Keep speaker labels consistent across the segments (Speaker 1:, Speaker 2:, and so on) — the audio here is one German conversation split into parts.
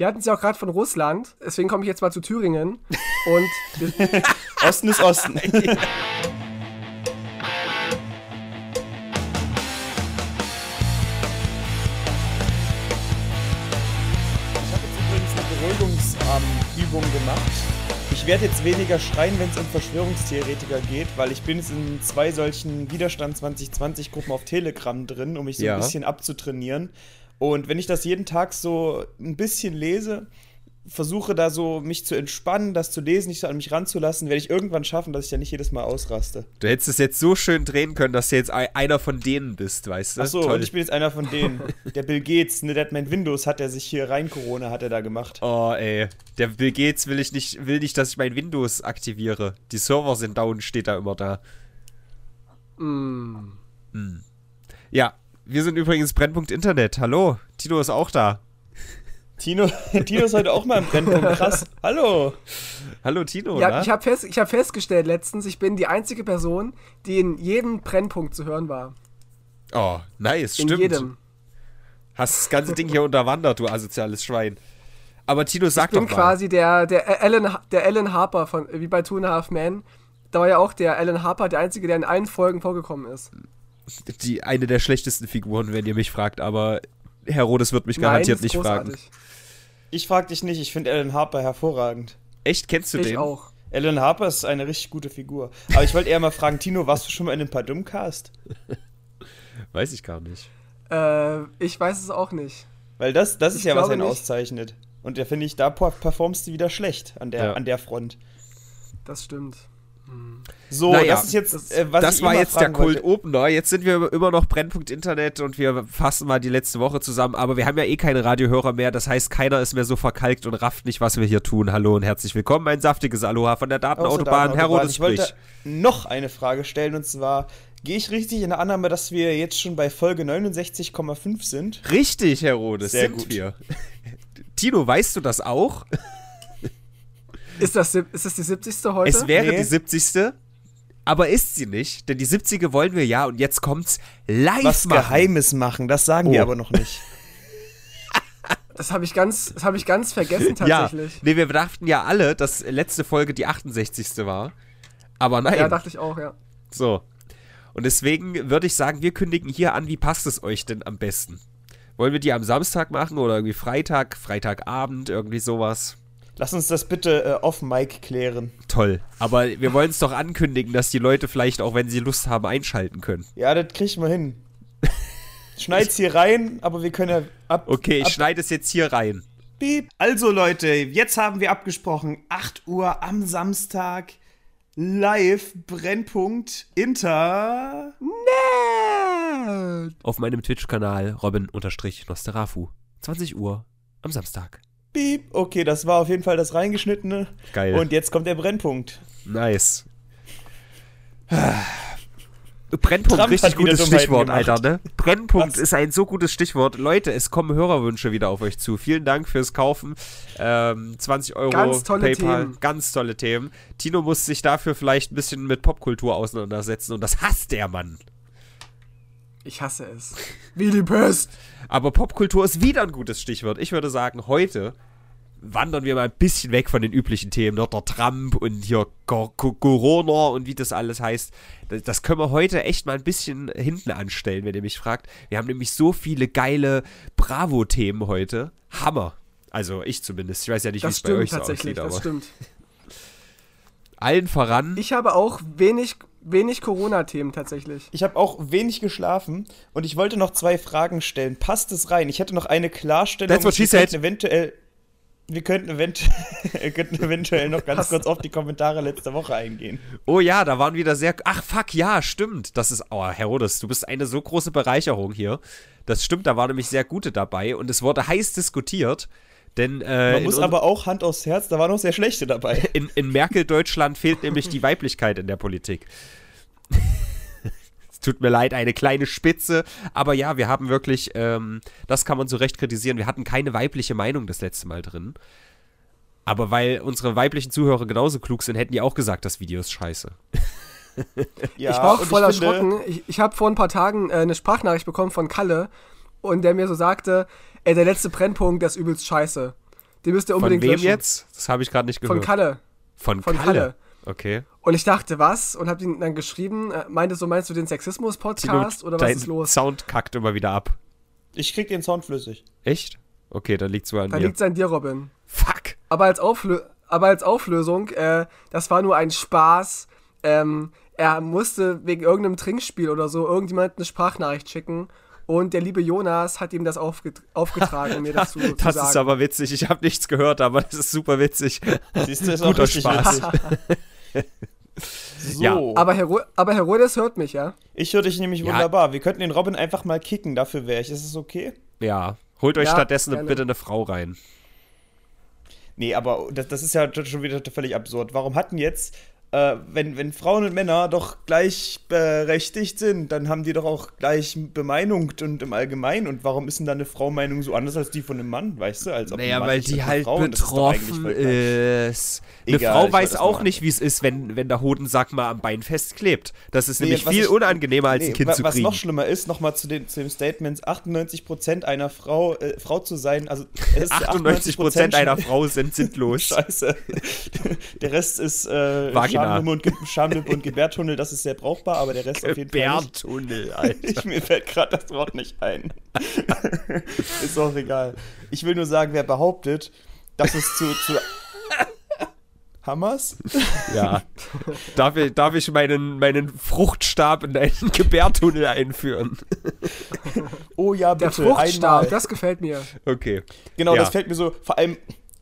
Speaker 1: Wir hatten es ja auch gerade von Russland, deswegen komme ich jetzt mal zu Thüringen. Und
Speaker 2: Osten ist Osten. Ich habe jetzt übrigens eine Beruhigungsübung gemacht. Ich werde jetzt weniger schreien, wenn es um Verschwörungstheoretiker geht, weil ich bin jetzt in zwei solchen Widerstand 2020 Gruppen auf Telegram drin, um mich so
Speaker 3: Ja.
Speaker 2: ein bisschen abzutrainieren. Und wenn ich das jeden Tag so ein bisschen lese, versuche da so mich zu entspannen, das zu lesen, nicht so an mich ranzulassen, werde ich irgendwann schaffen, dass ich ja nicht jedes Mal ausraste.
Speaker 3: Du hättest es jetzt so schön drehen können, dass du jetzt ei- einer von denen bist, weißt du?
Speaker 2: Achso,
Speaker 3: Toll.
Speaker 2: und ich bin jetzt einer von denen. Der Bill Gates, ne, der hat mein Windows, hat er sich hier rein Corona, hat er da gemacht.
Speaker 3: Oh, ey. Der Bill Gates will ich nicht, will nicht, dass ich mein Windows aktiviere. Die Server sind down, steht da immer da.
Speaker 1: mm,
Speaker 3: Ja, wir sind übrigens Brennpunkt Internet. Hallo, Tino ist auch da.
Speaker 2: Tino, Tino ist heute auch mal im Brennpunkt. Krass. Hallo.
Speaker 3: Hallo Tino,
Speaker 1: ja,
Speaker 3: na?
Speaker 1: ich habe fest, ich hab festgestellt letztens, ich bin die einzige Person, die in jedem Brennpunkt zu hören war.
Speaker 3: Oh, nice,
Speaker 1: In
Speaker 3: stimmt.
Speaker 1: jedem.
Speaker 3: Hast das ganze Ding hier unterwandert, du asoziales Schwein. Aber Tino, sag
Speaker 1: Ich bin
Speaker 3: doch mal.
Speaker 1: quasi der, der, Alan, der Alan Harper von, wie bei Two and a Half Men. Da war ja auch der Alan Harper der Einzige, der in allen Folgen vorgekommen ist.
Speaker 3: Die, eine der schlechtesten Figuren, wenn ihr mich fragt, aber Herodes wird mich
Speaker 1: Nein,
Speaker 3: garantiert
Speaker 1: ist
Speaker 3: nicht fragen.
Speaker 2: Ich frag dich nicht, ich finde Alan Harper hervorragend.
Speaker 3: Echt, kennst du
Speaker 1: Ich
Speaker 3: den?
Speaker 1: auch.
Speaker 2: Alan Harper ist eine richtig gute Figur. Aber ich wollte eher mal fragen, Tino, warst du schon mal in einem Padum-Cast?
Speaker 3: Weiß ich gar nicht.
Speaker 1: Äh, ich weiß es auch nicht.
Speaker 2: Weil das, das ist
Speaker 1: Ich
Speaker 2: ja, was einen
Speaker 1: nicht.
Speaker 2: auszeichnet. Und da finde ich, da per- performst du wieder schlecht an der,
Speaker 3: Ja.
Speaker 2: an der Front.
Speaker 1: Das stimmt.
Speaker 2: So,
Speaker 3: Naja,
Speaker 2: das ist jetzt, äh, was
Speaker 3: das war jetzt der. Kult-Opener. Jetzt sind wir immer noch Brennpunkt Internet und wir fassen mal die letzte Woche zusammen. Aber wir haben ja eh keine Radiohörer mehr. Das heißt, keiner ist mehr so verkalkt und rafft nicht, was wir hier tun. Hallo und herzlich willkommen. Ein saftiges Aloha von der Datenautobahn. Herr Rodes
Speaker 2: Ich wollte noch eine Frage stellen und zwar, gehe ich richtig in der Annahme, dass wir jetzt schon bei Folge 69,5 sind?
Speaker 3: Richtig, Herr Rodes,
Speaker 2: Sehr
Speaker 3: sind
Speaker 2: gut.
Speaker 3: wir. Tino, weißt du das auch?
Speaker 1: Ist das, ist das die 70. heute?
Speaker 3: Es wäre
Speaker 2: Nee.
Speaker 3: die 70. Aber ist sie nicht, denn die 70. wollen wir ja und jetzt kommt's live
Speaker 2: Was
Speaker 3: machen.
Speaker 2: Geheimes machen, das sagen
Speaker 3: Oh.
Speaker 2: wir aber noch nicht.
Speaker 1: das habe ich, ganz- das hab ich ganz vergessen
Speaker 3: Ja,
Speaker 1: tatsächlich.
Speaker 3: nee, wir dachten ja alle, dass letzte Folge die 68. war. Aber nein.
Speaker 1: Ja, dachte ich auch, ja.
Speaker 3: So. Und deswegen würde ich sagen, wir kündigen hier an, wie passt es euch denn am besten? Wollen wir die am Samstag machen oder irgendwie Freitag, Freitagabend, irgendwie sowas?
Speaker 2: Lass uns das bitte äh, off-Mic klären.
Speaker 3: Toll. Aber wir wollen es doch ankündigen, dass die Leute vielleicht auch, wenn sie Lust haben, einschalten können.
Speaker 2: Ja, das kriegen wir hin. Schneid's hier rein, aber wir können ja ab.
Speaker 3: Okay, ich
Speaker 2: ab,
Speaker 3: schneide es jetzt hier rein.
Speaker 2: Piep. Also Leute, jetzt haben wir abgesprochen, 8 Uhr am Samstag, live, Brennpunkt, Inter.
Speaker 3: Auf meinem Twitch-Kanal Robin-Nosterafu. 20 Uhr am Samstag.
Speaker 2: Piep. Okay, das war auf jeden Fall das reingeschnittene.
Speaker 3: Geil.
Speaker 2: Und jetzt kommt der Brennpunkt.
Speaker 3: Nice. Brennpunkt,
Speaker 2: Trump
Speaker 3: richtig gutes Stichwort,
Speaker 2: gemacht.
Speaker 3: Alter, ne? Brennpunkt
Speaker 2: Was?
Speaker 3: ist ein so gutes Stichwort. Leute, es kommen Hörerwünsche wieder auf euch zu. Vielen Dank fürs Kaufen. Ähm, 20 Euro
Speaker 1: Ganz tolle
Speaker 3: PayPal.
Speaker 1: Themen.
Speaker 3: Ganz tolle Themen. Tino muss sich dafür vielleicht ein bisschen mit Popkultur auseinandersetzen und das hasst der Mann.
Speaker 1: Ich hasse es. Wie die Pest.
Speaker 3: Aber Popkultur ist wieder ein gutes Stichwort. Ich würde sagen, heute wandern wir mal ein bisschen weg von den üblichen Themen. Der Trump und hier Cor- Co- Corona und wie das alles heißt. Das, das können wir heute echt mal ein bisschen hinten anstellen, wenn ihr mich fragt. Wir haben nämlich so viele geile Bravo-Themen heute. Hammer. Also ich zumindest. Ich weiß ja nicht, wie
Speaker 1: Das
Speaker 3: es bei euch so aussieht,
Speaker 1: das
Speaker 3: aber
Speaker 1: stimmt.
Speaker 3: allen voran.
Speaker 1: Ich habe auch wenig, wenig Corona-Themen tatsächlich.
Speaker 2: Ich habe auch wenig geschlafen und ich wollte noch zwei Fragen stellen. Passt es rein? Ich hätte noch eine Klarstellung.
Speaker 3: That's what she
Speaker 2: wir könnten
Speaker 3: said.
Speaker 2: eventuell, wir könnten, event wir könnten eventuell noch ganz kurz auf die Kommentare letzte Woche eingehen.
Speaker 3: Oh ja, da waren wieder sehr. Ach fuck, ja, stimmt. Das ist. Oh, Herodes, du bist eine so große Bereicherung hier. Das stimmt, da waren nämlich sehr gute dabei und es wurde heiß diskutiert. Denn äh,
Speaker 2: Man muss aber auch Hand aufs Herz, da waren noch sehr schlechte dabei.
Speaker 3: in, in Merkel-Deutschland fehlt nämlich die Weiblichkeit in der Politik. es tut mir leid, eine kleine Spitze. Aber ja, wir haben wirklich, ähm, das kann man so recht kritisieren, wir hatten keine weibliche Meinung das letzte Mal drin. Aber weil unsere weiblichen Zuhörer genauso klug sind, hätten die auch gesagt, das Video ist scheiße.
Speaker 2: Ja,
Speaker 1: ich war auch voll erschrocken. Ich, ich habe vor ein paar Tagen äh, eine Sprachnachricht bekommen von Kalle und der mir so sagte, ey, der letzte Brennpunkt, der ist übelst scheiße. Den müsst ihr
Speaker 3: Von
Speaker 1: unbedingt
Speaker 3: wem
Speaker 1: löschen.
Speaker 3: jetzt? Das habe ich gerade nicht gehört.
Speaker 1: Von Kalle.
Speaker 3: Von,
Speaker 1: Von
Speaker 3: Kalle.
Speaker 1: Kalle.
Speaker 3: Okay.
Speaker 1: Und ich dachte, was? Und hab ihn dann geschrieben, äh, meinte so, meinst du den Sexismus-Podcast oder was
Speaker 3: dein
Speaker 1: ist los?
Speaker 3: Sound kackt immer wieder ab.
Speaker 2: Ich krieg den Sound flüssig.
Speaker 3: Echt? Okay, dann liegt's wohl an
Speaker 1: Da
Speaker 3: mir.
Speaker 1: liegt's an dir, Robin.
Speaker 3: Fuck.
Speaker 1: Aber als, Auflö aber als Auflösung, äh, das war nur ein Spaß. Ähm, er musste wegen irgendeinem Trinkspiel oder so irgendjemand eine Sprachnachricht schicken. Und der liebe Jonas hat ihm das aufget aufgetragen, um mir das zu, zu
Speaker 3: Das
Speaker 1: sagen.
Speaker 3: ist aber witzig. Ich habe nichts gehört, aber das ist super witzig.
Speaker 2: Siehst du, ist
Speaker 3: Guter
Speaker 2: auch
Speaker 3: Spaß.
Speaker 2: witzig. So.
Speaker 3: Ja,
Speaker 1: aber, Hero aber Herodes hört mich, ja?
Speaker 2: ich höre dich nämlich
Speaker 3: Ja.
Speaker 2: wunderbar. Wir könnten den Robin einfach mal kicken, dafür wäre ich. Ist es okay?
Speaker 3: Ja. Holt euch
Speaker 1: Ja,
Speaker 3: stattdessen
Speaker 1: gerne.
Speaker 3: bitte eine Frau rein.
Speaker 2: Nee, aber das, das ist ja schon wieder völlig absurd. Warum hatten jetzt, äh, wenn, wenn Frauen und Männer doch gleichberechtigt sind, dann haben die doch auch gleich bemeinungt und im Allgemeinen. Und warum ist denn da eine Frau-Meinung so anders als die von einem Mann, weißt du? Als ob
Speaker 3: Naja, weil die halt
Speaker 2: Frau,
Speaker 3: betroffen ist. Eine
Speaker 2: Egal,
Speaker 3: Frau weiß auch nicht, wie es ist, wenn, wenn der Hodensack mal am Bein festklebt. Das ist
Speaker 2: Nee,
Speaker 3: nämlich
Speaker 2: was
Speaker 3: viel
Speaker 2: ich-
Speaker 3: unangenehmer, als
Speaker 2: Nee,
Speaker 3: ein Kind zu
Speaker 2: was
Speaker 3: kriegen.
Speaker 2: noch schlimmer ist, nochmal zu, den, zu dem Statement, 98% einer Frau, äh, Frau zu sein, also es ist
Speaker 3: 98% einer Frau sind sinnlos.
Speaker 2: Scheiße. Der Rest ist äh, Schamlippe und, Ge Schamlippe und Gebärtunnel, das ist sehr brauchbar, aber der Rest auf jeden Fall nicht.
Speaker 3: Bärtunnel, Alter.
Speaker 2: Ich, mir fällt gerade das Wort nicht ein. ist auch egal. Ich will nur sagen, wer behauptet, dass es zu, zu Hammers?
Speaker 3: Ja. Darf ich, darf ich meinen, meinen Fruchtstab in deinen Gebärtunnel einführen?
Speaker 2: Oh ja,
Speaker 1: Der
Speaker 2: bitte,
Speaker 1: Fruchtstab,
Speaker 2: einmal.
Speaker 1: das gefällt mir.
Speaker 3: Okay.
Speaker 2: Genau,
Speaker 3: Ja.
Speaker 2: das fällt mir so, vor allem,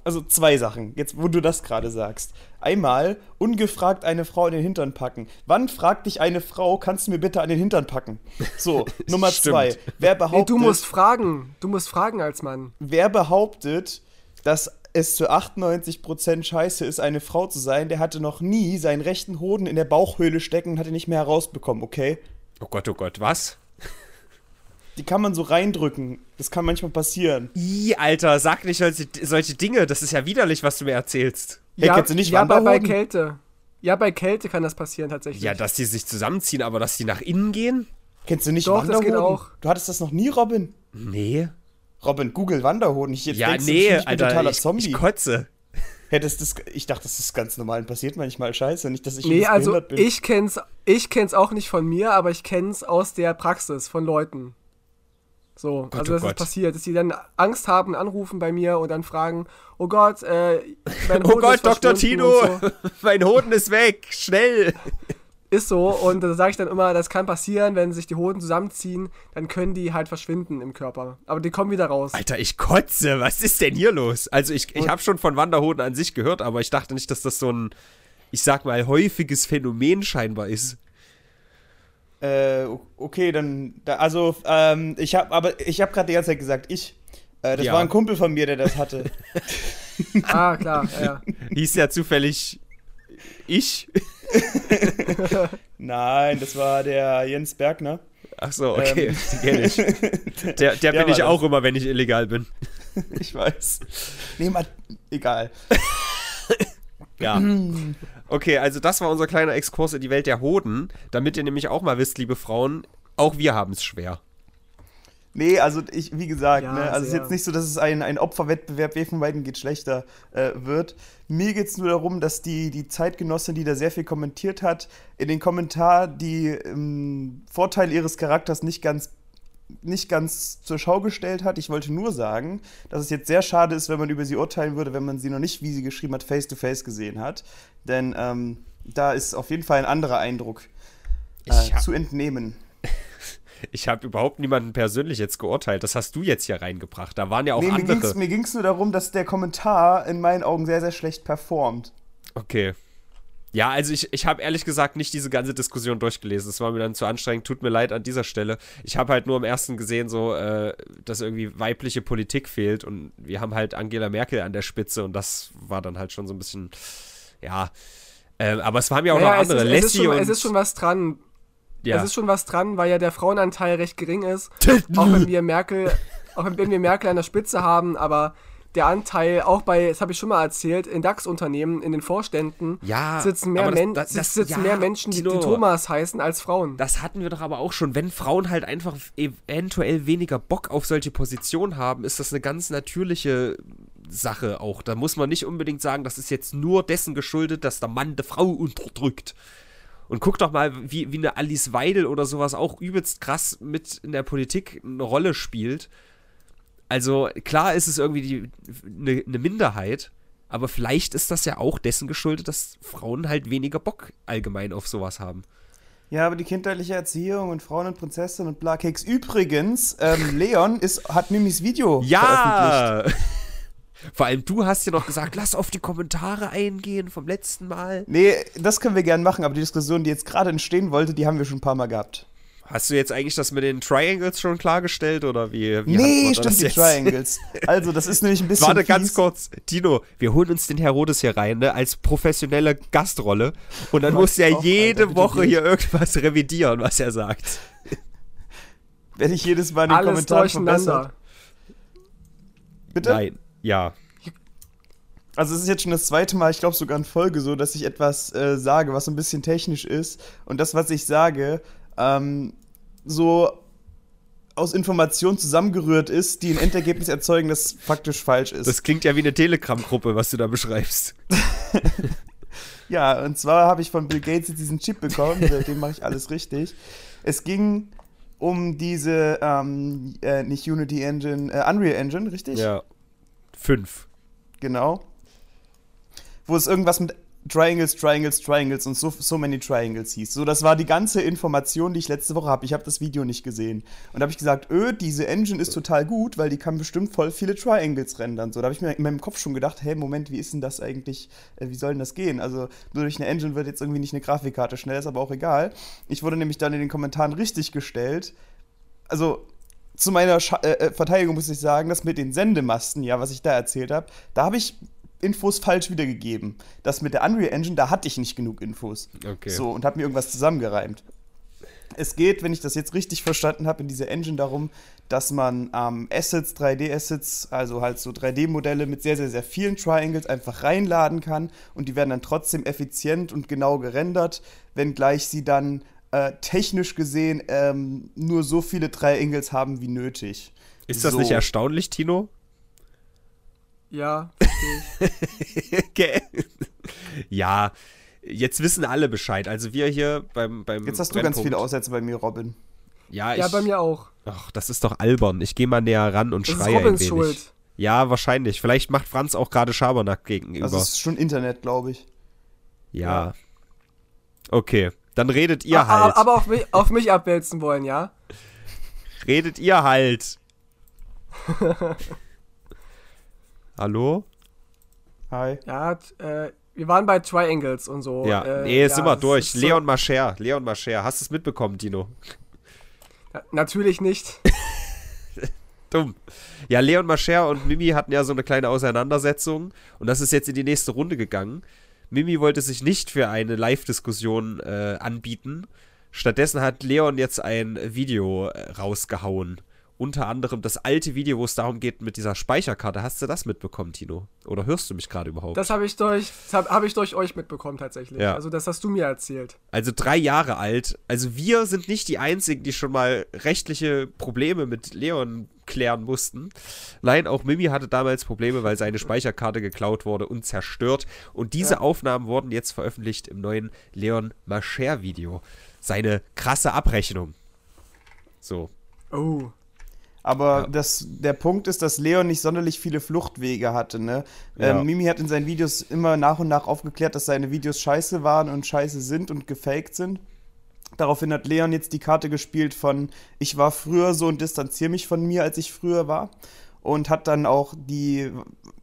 Speaker 2: also zwei Sachen, jetzt wo du das gerade sagst. Einmal, ungefragt eine Frau in den Hintern packen. Wann fragt dich eine Frau, kannst du mir bitte an den Hintern packen? So, Nummer zwei. Wer
Speaker 1: Nee,
Speaker 2: behauptet,
Speaker 1: du musst fragen. Du musst fragen als Mann.
Speaker 2: wer behauptet, dass es zu 98% scheiße ist, eine Frau zu sein, der hatte noch nie seinen rechten Hoden in der Bauchhöhle stecken und hat ihn nicht mehr herausbekommen, okay?
Speaker 3: Oh Gott, oh Gott, was?
Speaker 2: Die kann man so reindrücken. Das kann manchmal passieren.
Speaker 3: Ih, Alter, sag nicht solche, solche Dinge. Das ist ja widerlich, was du mir erzählst.
Speaker 2: Hey, kennst du nicht
Speaker 1: ja bei, bei
Speaker 2: Wanderhoden?
Speaker 1: Kälte. Ja, bei Kälte kann das passieren tatsächlich.
Speaker 3: Ja, dass die sich zusammenziehen, aber dass die nach innen gehen?
Speaker 2: Kennst du nicht
Speaker 1: Doch, das geht
Speaker 2: Wanderhoden?
Speaker 1: auch.
Speaker 2: Du hattest das noch nie, Robin?
Speaker 3: Nee.
Speaker 2: Robin, Google Wanderhoden. Ich jetzt
Speaker 3: ja,
Speaker 2: denkst du
Speaker 3: nee,
Speaker 2: ich bin
Speaker 3: Alter,
Speaker 2: totaler
Speaker 3: ich,
Speaker 2: Zombie.
Speaker 3: ich kotze.
Speaker 2: Hey, das, das, ich dachte, das ist ganz normal und passiert manchmal scheiße. Nicht, dass ich
Speaker 1: nee, also
Speaker 2: bin.
Speaker 1: ich kenn's, ich kenn's auch nicht von mir, aber ich kenn's aus der Praxis von Leuten. So, also
Speaker 3: oh
Speaker 1: das
Speaker 3: Gott.
Speaker 1: ist passiert, dass die dann Angst haben, anrufen bei mir und dann fragen, oh Gott, äh, mein
Speaker 3: Oh
Speaker 1: Hoden
Speaker 3: Gott,
Speaker 1: ist
Speaker 3: Dr. Tino,
Speaker 1: So.
Speaker 3: mein Hoden ist weg, schnell.
Speaker 1: Ist so und da sage ich dann immer, das kann passieren, wenn sich die Hoden zusammenziehen, dann können die halt verschwinden im Körper. Aber die kommen wieder raus.
Speaker 3: Alter, ich kotze, was ist denn hier los? Also ich, ich habe schon von Wanderhoden an sich gehört, aber ich dachte nicht, dass das so ein, ich sag mal, häufiges Phänomen scheinbar ist.
Speaker 2: Äh, okay, dann, da, also, ähm, ich habe, aber ich habe gerade die ganze Zeit gesagt, ich. Äh, das
Speaker 3: Ja.
Speaker 2: war ein Kumpel von mir, der das hatte.
Speaker 1: Ah, klar, ja, ja.
Speaker 3: Hieß ja zufällig ich.
Speaker 2: Nein, das war der Jens Bergner.
Speaker 3: Ach so, okay,
Speaker 2: Ähm.
Speaker 3: den kenn ich. Der, der,
Speaker 2: Der
Speaker 3: bin ich
Speaker 2: das.
Speaker 3: auch immer, wenn ich illegal bin.
Speaker 2: Ich weiß. Nee, mal, egal.
Speaker 3: Ja. Okay, also das war unser kleiner Exkurs in die Welt der Hoden, damit ihr nämlich auch mal wisst, liebe Frauen, auch wir haben es schwer.
Speaker 2: Nee, also ich, wie gesagt,
Speaker 1: Ja,
Speaker 2: ne, also es ist jetzt nicht so, dass es ein, ein Opferwettbewerb, wer von beiden geht schlechter äh, wird. Mir geht es nur darum, dass die, die Zeitgenossin, die da sehr viel kommentiert hat, in den Kommentar die ähm, Vorteile ihres Charakters nicht ganz nicht ganz zur Schau gestellt hat. Ich wollte nur sagen, dass es jetzt sehr schade ist, wenn man über sie urteilen würde, wenn man sie noch nicht, wie sie geschrieben hat, face-to-face gesehen hat. Denn ähm, da ist auf jeden Fall ein anderer Eindruck äh, zu entnehmen.
Speaker 3: Ich habe überhaupt niemanden persönlich jetzt geurteilt. Das hast du jetzt hier reingebracht. Da waren ja auch
Speaker 2: Nee, mir
Speaker 3: andere.
Speaker 2: mir ging's nur darum, dass der Kommentar in meinen Augen sehr, sehr schlecht performt.
Speaker 3: Okay. Ja, also ich, ich habe ehrlich gesagt nicht diese ganze Diskussion durchgelesen. Es war mir dann zu anstrengend. Tut mir leid an dieser Stelle. Ich habe halt nur im ersten gesehen, so, äh, dass irgendwie weibliche Politik fehlt und wir haben halt Angela Merkel an der Spitze und das war dann halt schon so ein bisschen, ja. Ähm, aber es waren ja auch
Speaker 1: Naja,
Speaker 3: noch
Speaker 1: es,
Speaker 3: andere.
Speaker 1: ist, es, ist schon, es ist schon was dran.
Speaker 3: ja.
Speaker 1: Es ist schon was dran, weil ja der Frauenanteil recht gering ist. auch wenn wir Merkel, auch wenn wir Merkel an der Spitze haben, aber der Anteil, auch bei, das habe ich schon mal erzählt, in DAX-Unternehmen, in den Vorständen,
Speaker 3: Ja,
Speaker 1: sitzen, mehr,
Speaker 3: das- das- das-
Speaker 1: sitzen
Speaker 3: ja,
Speaker 1: mehr Menschen, die, die. Thomas heißen, als Frauen.
Speaker 3: Das hatten wir doch aber auch schon. Wenn Frauen halt einfach eventuell weniger Bock auf solche Positionen haben, ist das eine ganz natürliche Sache auch. Da muss man nicht unbedingt sagen, das ist jetzt nur dessen geschuldet, dass der Mann die Frau unterdrückt. Und guck doch mal, wie, wie eine Alice Weidel oder sowas auch übelst krass mit in der Politik eine Rolle spielt. Also klar ist es irgendwie eine ne Minderheit, aber vielleicht ist das ja auch dessen geschuldet, dass Frauen halt weniger Bock allgemein auf sowas haben.
Speaker 2: Ja, aber die kindheitliche Erziehung und Frauen und Prinzessin und bla Keks. Übrigens, ähm, Leon ist, hat Mimis Video
Speaker 3: ja! Vor allem du hast ja noch gesagt, lass auf die Kommentare eingehen vom letzten Mal.
Speaker 2: Nee, das können wir gern machen, aber die Diskussion, die jetzt gerade entstehen wollte, die haben wir schon ein paar Mal gehabt.
Speaker 3: Hast du jetzt eigentlich das mit den Triangles schon klargestellt oder wie? wie
Speaker 2: nee, stimmt, die jetzt? Triangles. Also, das ist nämlich ein bisschen.
Speaker 3: Warte fies. ganz kurz, Tino, wir holen uns den Herodes hier rein, ne, als professionelle Gastrolle. Und dann muss er jede Alter, Woche hier irgendwas revidieren, was er sagt.
Speaker 2: Werde ich jedes Mal in den Alles Kommentaren verbessert.
Speaker 3: Bitte? Nein, ja.
Speaker 2: Also es ist jetzt schon das zweite Mal, ich glaube sogar in Folge so, dass ich etwas äh, sage, was so ein bisschen technisch ist. Und das, was ich sage, ähm, so aus Informationen zusammengerührt ist, die ein Endergebnis erzeugen, das faktisch falsch ist.
Speaker 3: Das klingt ja wie eine Telegram-Gruppe, was du da beschreibst.
Speaker 2: ja, und zwar habe ich von Bill Gates diesen Chip bekommen, seitdem mache ich alles richtig. Es ging um diese, ähm, äh, nicht Unity Engine, äh, Unreal Engine, richtig?
Speaker 3: Ja. Fünf.
Speaker 2: Genau. Wo es irgendwas mit Triangles, Triangles, Triangles und so, so many Triangles hieß. So, das war die ganze Information, die ich letzte Woche habe. Ich habe das Video nicht gesehen. Und da habe ich gesagt, öh, diese Engine ist total gut, weil die kann bestimmt voll viele Triangles rendern. So, da habe ich mir in meinem Kopf schon gedacht, hey, Moment, wie ist denn das eigentlich, äh, wie soll denn das gehen? Also, nur durch eine Engine wird jetzt irgendwie nicht eine Grafikkarte schnell, ist aber auch egal. Ich wurde nämlich dann in den Kommentaren richtig gestellt. Also, zu meiner Sch äh, äh Verteidigung muss ich sagen, das mit den Sendemasten, ja, was ich da erzählt habe, da habe ich Infos falsch wiedergegeben. Das mit der Unreal Engine, da hatte ich nicht genug Infos.
Speaker 3: Okay.
Speaker 2: So, und habe mir irgendwas zusammengereimt. Es geht, wenn ich das jetzt richtig verstanden habe, in dieser Engine darum, dass man ähm, Assets, 3D-Assets, also halt so 3D-Modelle mit sehr, sehr, sehr vielen Triangles einfach reinladen kann und die werden dann trotzdem effizient und genau gerendert, wenngleich sie dann äh, technisch gesehen ähm, nur so viele Triangles haben wie nötig.
Speaker 3: Ist das so. nicht erstaunlich, Tino?
Speaker 1: Ja,
Speaker 3: okay. Ja, jetzt wissen alle Bescheid. Also wir hier beim beim
Speaker 2: Jetzt hast du ganz viele Aussätze bei mir, Robin.
Speaker 3: Ja,
Speaker 1: ich, ja bei mir auch.
Speaker 3: Ach, das ist doch albern. Ich gehe mal näher ran und das schreie ist Robins ein wenig. Schuld. Ja, wahrscheinlich. Vielleicht macht Franz auch gerade Schabernack gegenüber.
Speaker 2: Das ist schon Internet, glaube ich.
Speaker 3: Ja. ja. Okay, dann redet ihr aber, halt.
Speaker 1: Aber auf mich, auf mich abwälzen wollen, ja?
Speaker 3: Redet ihr halt. Hallo?
Speaker 2: Hi.
Speaker 1: Ja, äh, wir waren bei Triangles und so.
Speaker 3: Ja, äh, nee, ja, sind wir durch. Leon so Mascher, Leon Mascher. Hast du es mitbekommen, Dino?
Speaker 1: Ja, natürlich nicht.
Speaker 3: Dumm. Ja, Leon Mascher und Mimi hatten ja so eine kleine Auseinandersetzung und das ist jetzt in die nächste Runde gegangen. Mimi wollte sich nicht für eine Live-Diskussion äh, anbieten. Stattdessen hat Leon jetzt ein Video äh, rausgehauen unter anderem das alte Video, wo es darum geht mit dieser Speicherkarte. Hast du das mitbekommen, Tino? Oder hörst du mich gerade überhaupt?
Speaker 1: Das habe ich durch, hab, hab ich durch euch mitbekommen tatsächlich. Ja. Also das hast du mir erzählt.
Speaker 3: Also drei Jahre alt. Also wir sind nicht die einzigen, die schon mal rechtliche Probleme mit Leon klären mussten. Nein, auch Mimi hatte damals Probleme, weil seine Speicherkarte geklaut wurde und zerstört. Und diese ja. Aufnahmen wurden jetzt veröffentlicht im neuen Leon Mascher Video. Seine krasse Abrechnung. So.
Speaker 1: Oh.
Speaker 2: Aber ja. das, der Punkt ist, dass Leon nicht sonderlich viele Fluchtwege hatte. Ne? Ja. Ähm, Mimi hat in seinen Videos immer nach und nach aufgeklärt, dass seine Videos scheiße waren und scheiße sind und gefaked sind. Daraufhin hat Leon jetzt die Karte gespielt von ich war früher so und distanziere mich von mir, als ich früher war. Und hat dann auch die,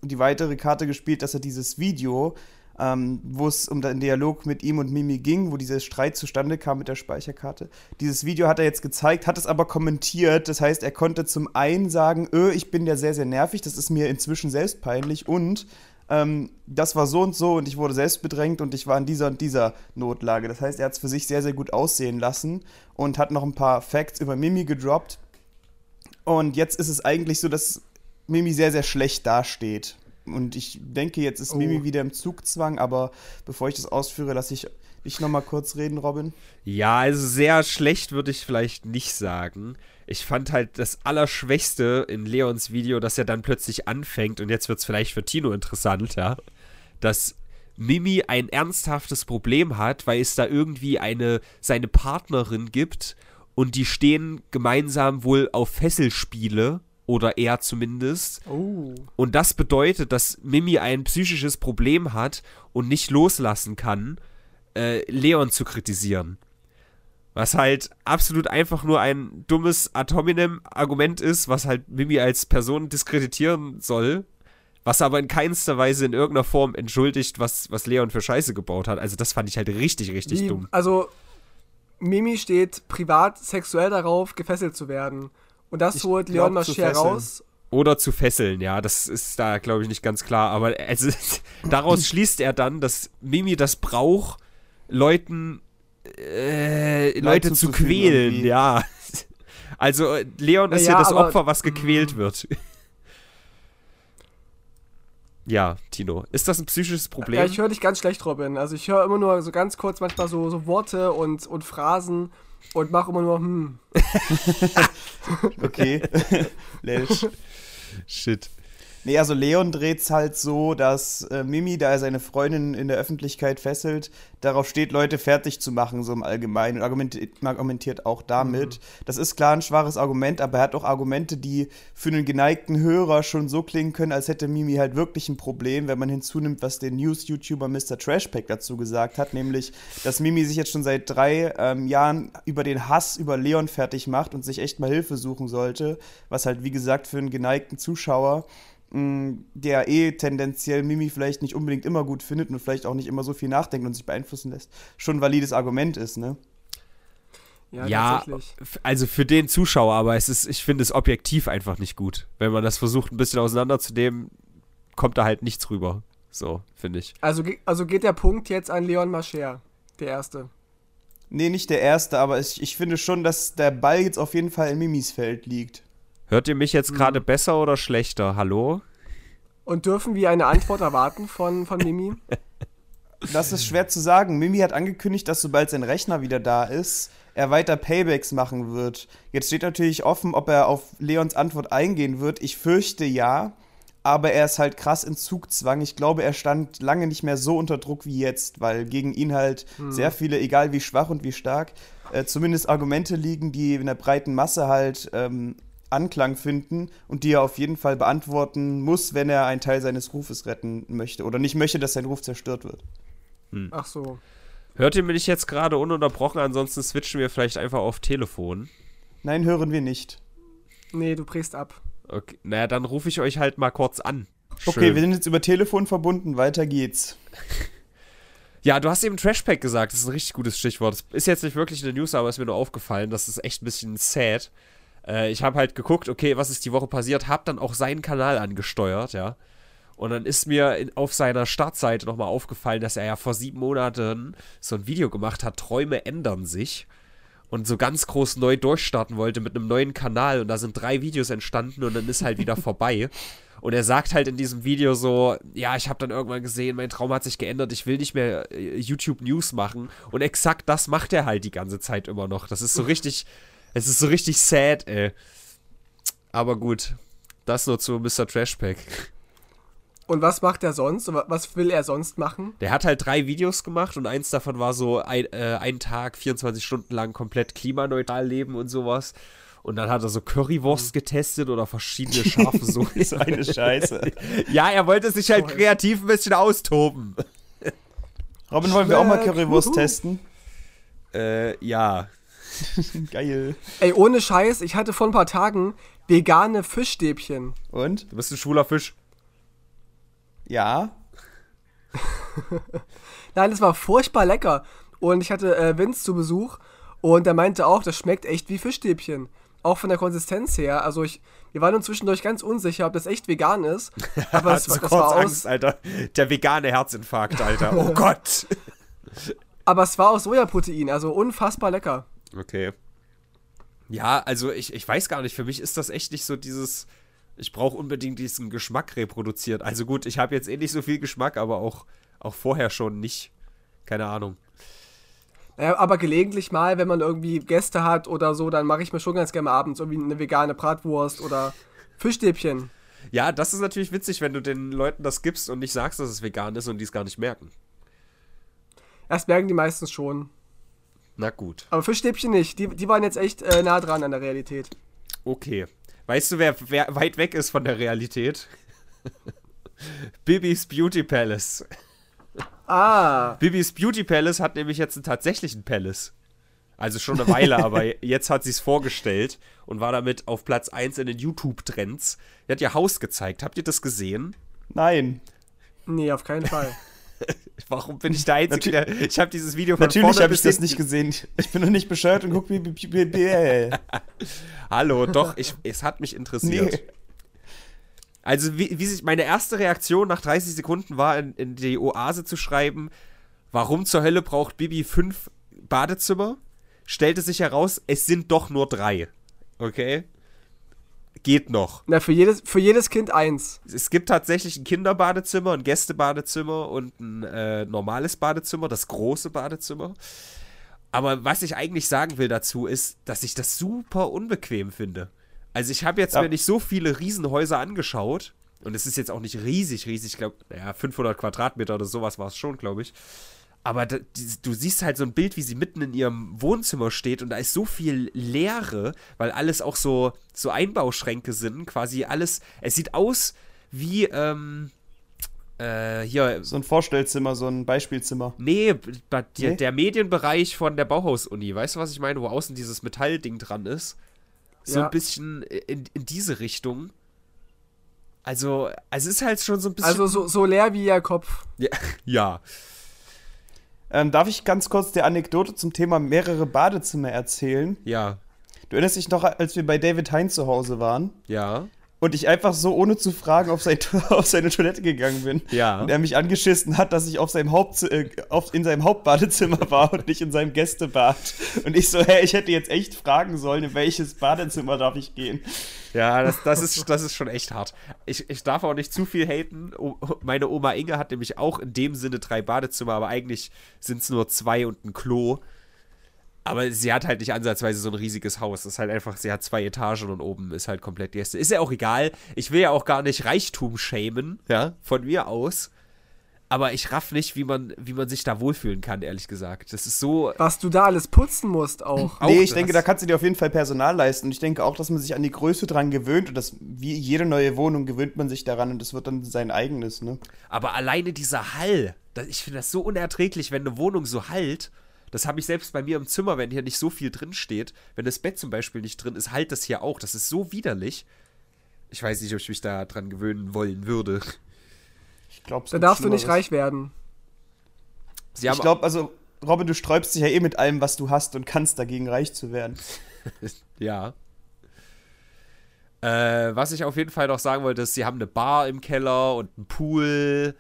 Speaker 2: die weitere Karte gespielt, dass er dieses Video ähm, wo es um den Dialog mit ihm und Mimi ging, wo dieser Streit zustande kam mit der Speicherkarte. Dieses Video hat er jetzt gezeigt, hat es aber kommentiert. Das heißt, er konnte zum einen sagen, öh, ich bin ja sehr, sehr nervig, das ist mir inzwischen selbst peinlich und ähm, das war so und so und ich wurde selbst bedrängt und ich war in dieser und dieser Notlage. Das heißt, er hat es für sich sehr, sehr gut aussehen lassen und hat noch ein paar Facts über Mimi gedroppt. Und jetzt ist es eigentlich so, dass Mimi sehr, sehr schlecht dasteht. Und ich denke, jetzt ist
Speaker 1: Oh.
Speaker 2: Mimi wieder im Zugzwang, aber bevor ich das ausführe, lasse ich dich nochmal kurz reden, Robin.
Speaker 3: Ja, also sehr schlecht würde ich vielleicht nicht sagen. Ich fand halt das Allerschwächste in Leons Video, dass er dann plötzlich anfängt, und jetzt wird es vielleicht für Tino interessant, ja, dass Mimi ein ernsthaftes Problem hat, weil es da irgendwie eine, seine Partnerin gibt und die stehen gemeinsam wohl auf Fesselspiele, oder er zumindest.
Speaker 1: Oh.
Speaker 3: Und das bedeutet, dass Mimi ein psychisches Problem hat und nicht loslassen kann, äh, Leon zu kritisieren. Was halt absolut einfach nur ein dummes Ad hominem-Argument ist, was halt Mimi als Person diskreditieren soll, was aber in keinster Weise in irgendeiner Form entschuldigt, was, was Leon für Scheiße gebaut hat. Also das fand ich halt richtig, richtig
Speaker 1: Wie,
Speaker 3: dumm.
Speaker 1: Also, Mimi steht privat sexuell darauf, gefesselt zu werden. Und das
Speaker 2: Ich
Speaker 1: holt Leon
Speaker 2: zu
Speaker 1: Mascher raus.
Speaker 3: Oder zu fesseln, ja, das ist da, glaube ich, nicht ganz klar. Aber also, daraus schließt er dann, dass Mimi das braucht, Leuten äh, Leute zu
Speaker 2: zuzufügen
Speaker 3: quälen,
Speaker 2: irgendwie.
Speaker 3: ja. Also äh, Leon ist
Speaker 1: Ja,
Speaker 3: ja das Opfer, was gequält wird. Ja, Tino. Ist das ein psychisches Problem?
Speaker 1: Ja, ich höre dich ganz schlecht, Robin. Also ich höre immer nur so ganz kurz manchmal so, so Worte und, und Phrasen und mache immer nur, hm.
Speaker 2: Okay.
Speaker 3: Shit.
Speaker 2: Nee, also Leon dreht's halt so, dass äh, Mimi, da er seine Freundin in der Öffentlichkeit fesselt, darauf steht, Leute fertig zu machen, so im Allgemeinen. Und argumentiert, argumentiert auch damit. Das ist klar ein schwaches Argument, aber er hat auch Argumente, die für einen geneigten Hörer schon so klingen können, als hätte Mimi halt wirklich ein Problem, wenn man hinzunimmt, was der News-YouTuber Mr. Trashpack dazu gesagt hat, nämlich, dass Mimi sich jetzt schon seit drei ähm, Jahren über den Hass über Leon fertig macht und sich echt mal Hilfe suchen sollte, was halt, wie gesagt, für einen geneigten Zuschauer der eh tendenziell Mimi vielleicht nicht unbedingt immer gut findet und vielleicht auch nicht immer so viel nachdenkt und sich beeinflussen lässt, schon ein valides Argument ist, ne?
Speaker 1: Ja,
Speaker 3: Ja, also für den Zuschauer, aber es ist, ich finde es objektiv einfach nicht gut. Wenn man das versucht, ein bisschen auseinanderzunehmen, kommt da halt nichts rüber. So, finde ich.
Speaker 1: Also, also geht der Punkt jetzt an Leon Mascher, der Erste.
Speaker 2: Nee, nicht der erste, aber ich, ich finde schon, dass der Ball jetzt auf jeden Fall in Mimis Feld liegt.
Speaker 3: Hört ihr mich jetzt gerade besser oder schlechter? Hallo?
Speaker 1: Und dürfen wir eine Antwort erwarten von, von Mimi?
Speaker 2: Das ist schwer zu sagen. Mimi hat angekündigt, dass sobald sein Rechner wieder da ist, er weiter Paybacks machen wird. Jetzt steht natürlich offen, ob er auf Leons Antwort eingehen wird. Ich fürchte ja, aber er ist halt krass in Zugzwang. Ich glaube, er stand lange nicht mehr so unter Druck wie jetzt, weil gegen ihn halt sehr viele, egal wie schwach und wie stark, äh, zumindest Argumente liegen, die in der breiten Masse halt ähm, Anklang finden und die er auf jeden Fall beantworten muss, wenn er einen Teil seines Rufes retten möchte oder nicht möchte, dass sein Ruf zerstört wird.
Speaker 1: Ach so.
Speaker 3: Hört ihr mich jetzt gerade ununterbrochen? Ansonsten switchen wir vielleicht einfach auf Telefon.
Speaker 2: Nein, hören wir nicht.
Speaker 1: Nee, du brichst ab.
Speaker 3: Okay, naja, dann rufe ich euch halt mal kurz an.
Speaker 2: Okay,
Speaker 3: Schön.
Speaker 2: wir sind jetzt über Telefon verbunden, weiter geht's.
Speaker 3: Ja, du hast eben Trashpack gesagt, das ist ein richtig gutes Stichwort. Das ist jetzt nicht wirklich eine News, aber ist mir nur aufgefallen, das ist echt ein bisschen sad. Äh, ich habe halt geguckt, okay, was ist die Woche passiert, habe dann auch seinen Kanal angesteuert, ja. Und dann ist mir in, auf seiner Startseite nochmal aufgefallen, dass er ja vor sieben Monaten so ein Video gemacht hat, Träume ändern sich. Und so ganz groß neu durchstarten wollte mit einem neuen Kanal. Und da sind drei Videos entstanden und dann ist halt wieder vorbei. Und er sagt halt in diesem Video so, ja, ich habe dann irgendwann gesehen, mein Traum hat sich geändert, ich will nicht mehr äh, YouTube News machen. Und exakt das macht er halt die ganze Zeit immer noch. Das ist so richtig, es ist so richtig sad, ey. Aber gut, das nur zu Mr. Trashpack.
Speaker 1: Und was macht er sonst? Wa- Was will er sonst machen?
Speaker 3: Der hat halt drei Videos gemacht und eins davon war so ein, äh, ein Tag, 24 Stunden lang komplett klimaneutral leben und sowas. Und dann hat er so Currywurst getestet oder verschiedene scharfe Soßen.
Speaker 2: So eine Scheiße.
Speaker 3: ja, er wollte sich halt kreativ ein bisschen austoben.
Speaker 2: Robin, wollen wir auch mal. Currywurst testen?
Speaker 3: Äh, ja.
Speaker 2: Geil.
Speaker 1: Ey, ohne Scheiß, ich hatte vor ein paar Tagen vegane Fischstäbchen.
Speaker 2: Und?
Speaker 3: Du bist ein schwuler Fisch.
Speaker 2: Ja.
Speaker 1: Nein, das war furchtbar lecker. Und ich hatte äh, Vince zu Besuch und der meinte auch, das schmeckt echt wie Fischstäbchen. Auch von der Konsistenz her. Also ich, wir waren uns zwischendurch ganz unsicher, ob das echt vegan ist. Aber das, das war
Speaker 3: Angst,
Speaker 1: aus,
Speaker 3: Alter. Der vegane Herzinfarkt, Alter. Oh Gott.
Speaker 1: aber es war aus Sojaprotein, also unfassbar lecker.
Speaker 3: Okay. Ja, also ich, ich weiß gar nicht, für mich ist das echt nicht so dieses Ich brauche unbedingt diesen Geschmack reproduziert. Also gut, ich habe jetzt eh nicht so viel Geschmack, aber auch, auch vorher schon nicht. Keine Ahnung.
Speaker 1: Ja, aber gelegentlich mal, wenn man irgendwie Gäste hat oder so, dann mache ich mir schon ganz gerne abends irgendwie eine vegane Bratwurst oder Fischstäbchen.
Speaker 3: Ja, das ist natürlich witzig, wenn du den Leuten das gibst und nicht sagst, dass es vegan ist und die es gar nicht merken.
Speaker 1: Erst merken die meistens schon.
Speaker 3: Na gut.
Speaker 1: Aber Fischstäbchen nicht. Die, die waren jetzt echt äh, nah dran an der Realität.
Speaker 3: Okay. Weißt du, wer, wer weit weg ist von der Realität? Bibis Beauty Palace.
Speaker 1: Ah.
Speaker 3: Bibis Beauty Palace hat nämlich jetzt einen tatsächlichen Palace. Also schon eine Weile, aber jetzt hat sie es vorgestellt und war damit auf Platz 1 in den YouTube-Trends. Die hat ihr Haus gezeigt. Habt ihr das gesehen?
Speaker 2: Nein.
Speaker 1: Nee, auf keinen Fall.
Speaker 3: Warum bin ich der Einzige, der. Ich habe dieses Video
Speaker 2: von Natürlich habe ich das nicht gesehen. Ich bin noch nicht bescheuert und guck wie.
Speaker 3: Hallo, doch, ich, es hat mich interessiert. Nee. Also, wie, wie sich meine erste Reaktion nach 30 Sekunden war, in, in die Oase zu schreiben, warum zur Hölle braucht Bibi fünf Badezimmer? Stellte sich heraus, es sind doch nur drei. Okay? Geht noch.
Speaker 1: Na, für jedes, für jedes Kind eins.
Speaker 3: Es gibt tatsächlich ein Kinderbadezimmer, ein Gästebadezimmer und ein äh, normales Badezimmer, das große Badezimmer. Aber was ich eigentlich sagen will dazu ist, dass ich das super unbequem finde. Also ich habe jetzt ja. mir nicht so viele Riesenhäuser angeschaut. Und es ist jetzt auch nicht riesig, riesig. Ich glaube, naja, 500 Quadratmeter oder sowas war es schon, glaube ich. Aber da, die, du siehst halt so ein Bild, wie sie mitten in ihrem Wohnzimmer steht und da ist so viel Leere, weil alles auch so, so Einbauschränke sind. Quasi alles. Es sieht aus wie, ähm, äh, hier.
Speaker 2: So ein Vorstellzimmer, so ein Beispielzimmer.
Speaker 3: Nee, der, nee? der Medienbereich von der Bauhaus-Uni. Weißt du, was ich meine? Wo außen dieses Metallding dran ist. So ja. ein bisschen in, in diese Richtung. Also, also es ist halt schon so ein bisschen.
Speaker 1: Also so, so leer wie ihr Kopf.
Speaker 3: Ja. ja.
Speaker 2: Ähm, darf ich ganz kurz die Anekdote zum Thema mehrere Badezimmer erzählen?
Speaker 3: Ja.
Speaker 2: Du erinnerst dich noch, als wir bei David Hein zu Hause waren?
Speaker 3: Ja
Speaker 2: und ich einfach so ohne zu fragen auf, sein, auf, seine Toilette gegangen bin.
Speaker 3: Ja.
Speaker 2: Und er mich angeschissen hat, dass ich auf seinem Haupt, äh, auf, in seinem Hauptbadezimmer war und nicht in seinem Gästebad. Und ich so, hä, ich hätte jetzt echt fragen sollen, in welches Badezimmer darf ich gehen.
Speaker 3: Ja, das, das, ist, das ist schon echt hart. Ich, ich darf auch nicht zu viel haten. Meine Oma Inge hat nämlich auch in dem Sinne drei Badezimmer, aber eigentlich sind es nur zwei und ein Klo. Aber sie hat halt nicht ansatzweise so ein riesiges Haus. Das ist halt einfach, sie hat zwei Etagen und oben ist halt komplett Gäste. Ist ja auch egal. Ich will ja auch gar nicht Reichtum schämen, ja, von mir aus. Aber ich raff nicht, wie man, wie man sich da wohlfühlen kann, ehrlich gesagt. Das ist so.
Speaker 1: Was du da alles putzen musst auch.
Speaker 2: Nee, ich denke, da kannst du dir auf jeden Fall Personal leisten. Und ich denke auch, dass man sich an die Größe dran gewöhnt. Und das, wie jede neue Wohnung gewöhnt man sich daran und das wird dann sein eigenes, ne?
Speaker 3: Aber alleine dieser Hall, ich finde das so unerträglich, wenn eine Wohnung so halt das habe ich selbst bei mir im Zimmer, wenn hier nicht so viel drin steht. Wenn das Bett zum Beispiel nicht drin ist, halt das hier auch. Das ist so widerlich. Ich weiß nicht, ob ich mich da dran gewöhnen wollen würde.
Speaker 1: Ich glaube, Da darfst du nicht reich werden.
Speaker 2: Sie ich glaube, also, Robin, du sträubst dich ja eh mit allem, was du hast und kannst dagegen reich zu werden.
Speaker 3: ja. Äh, was ich auf jeden Fall noch sagen wollte, ist, sie haben eine Bar im Keller und einen Pool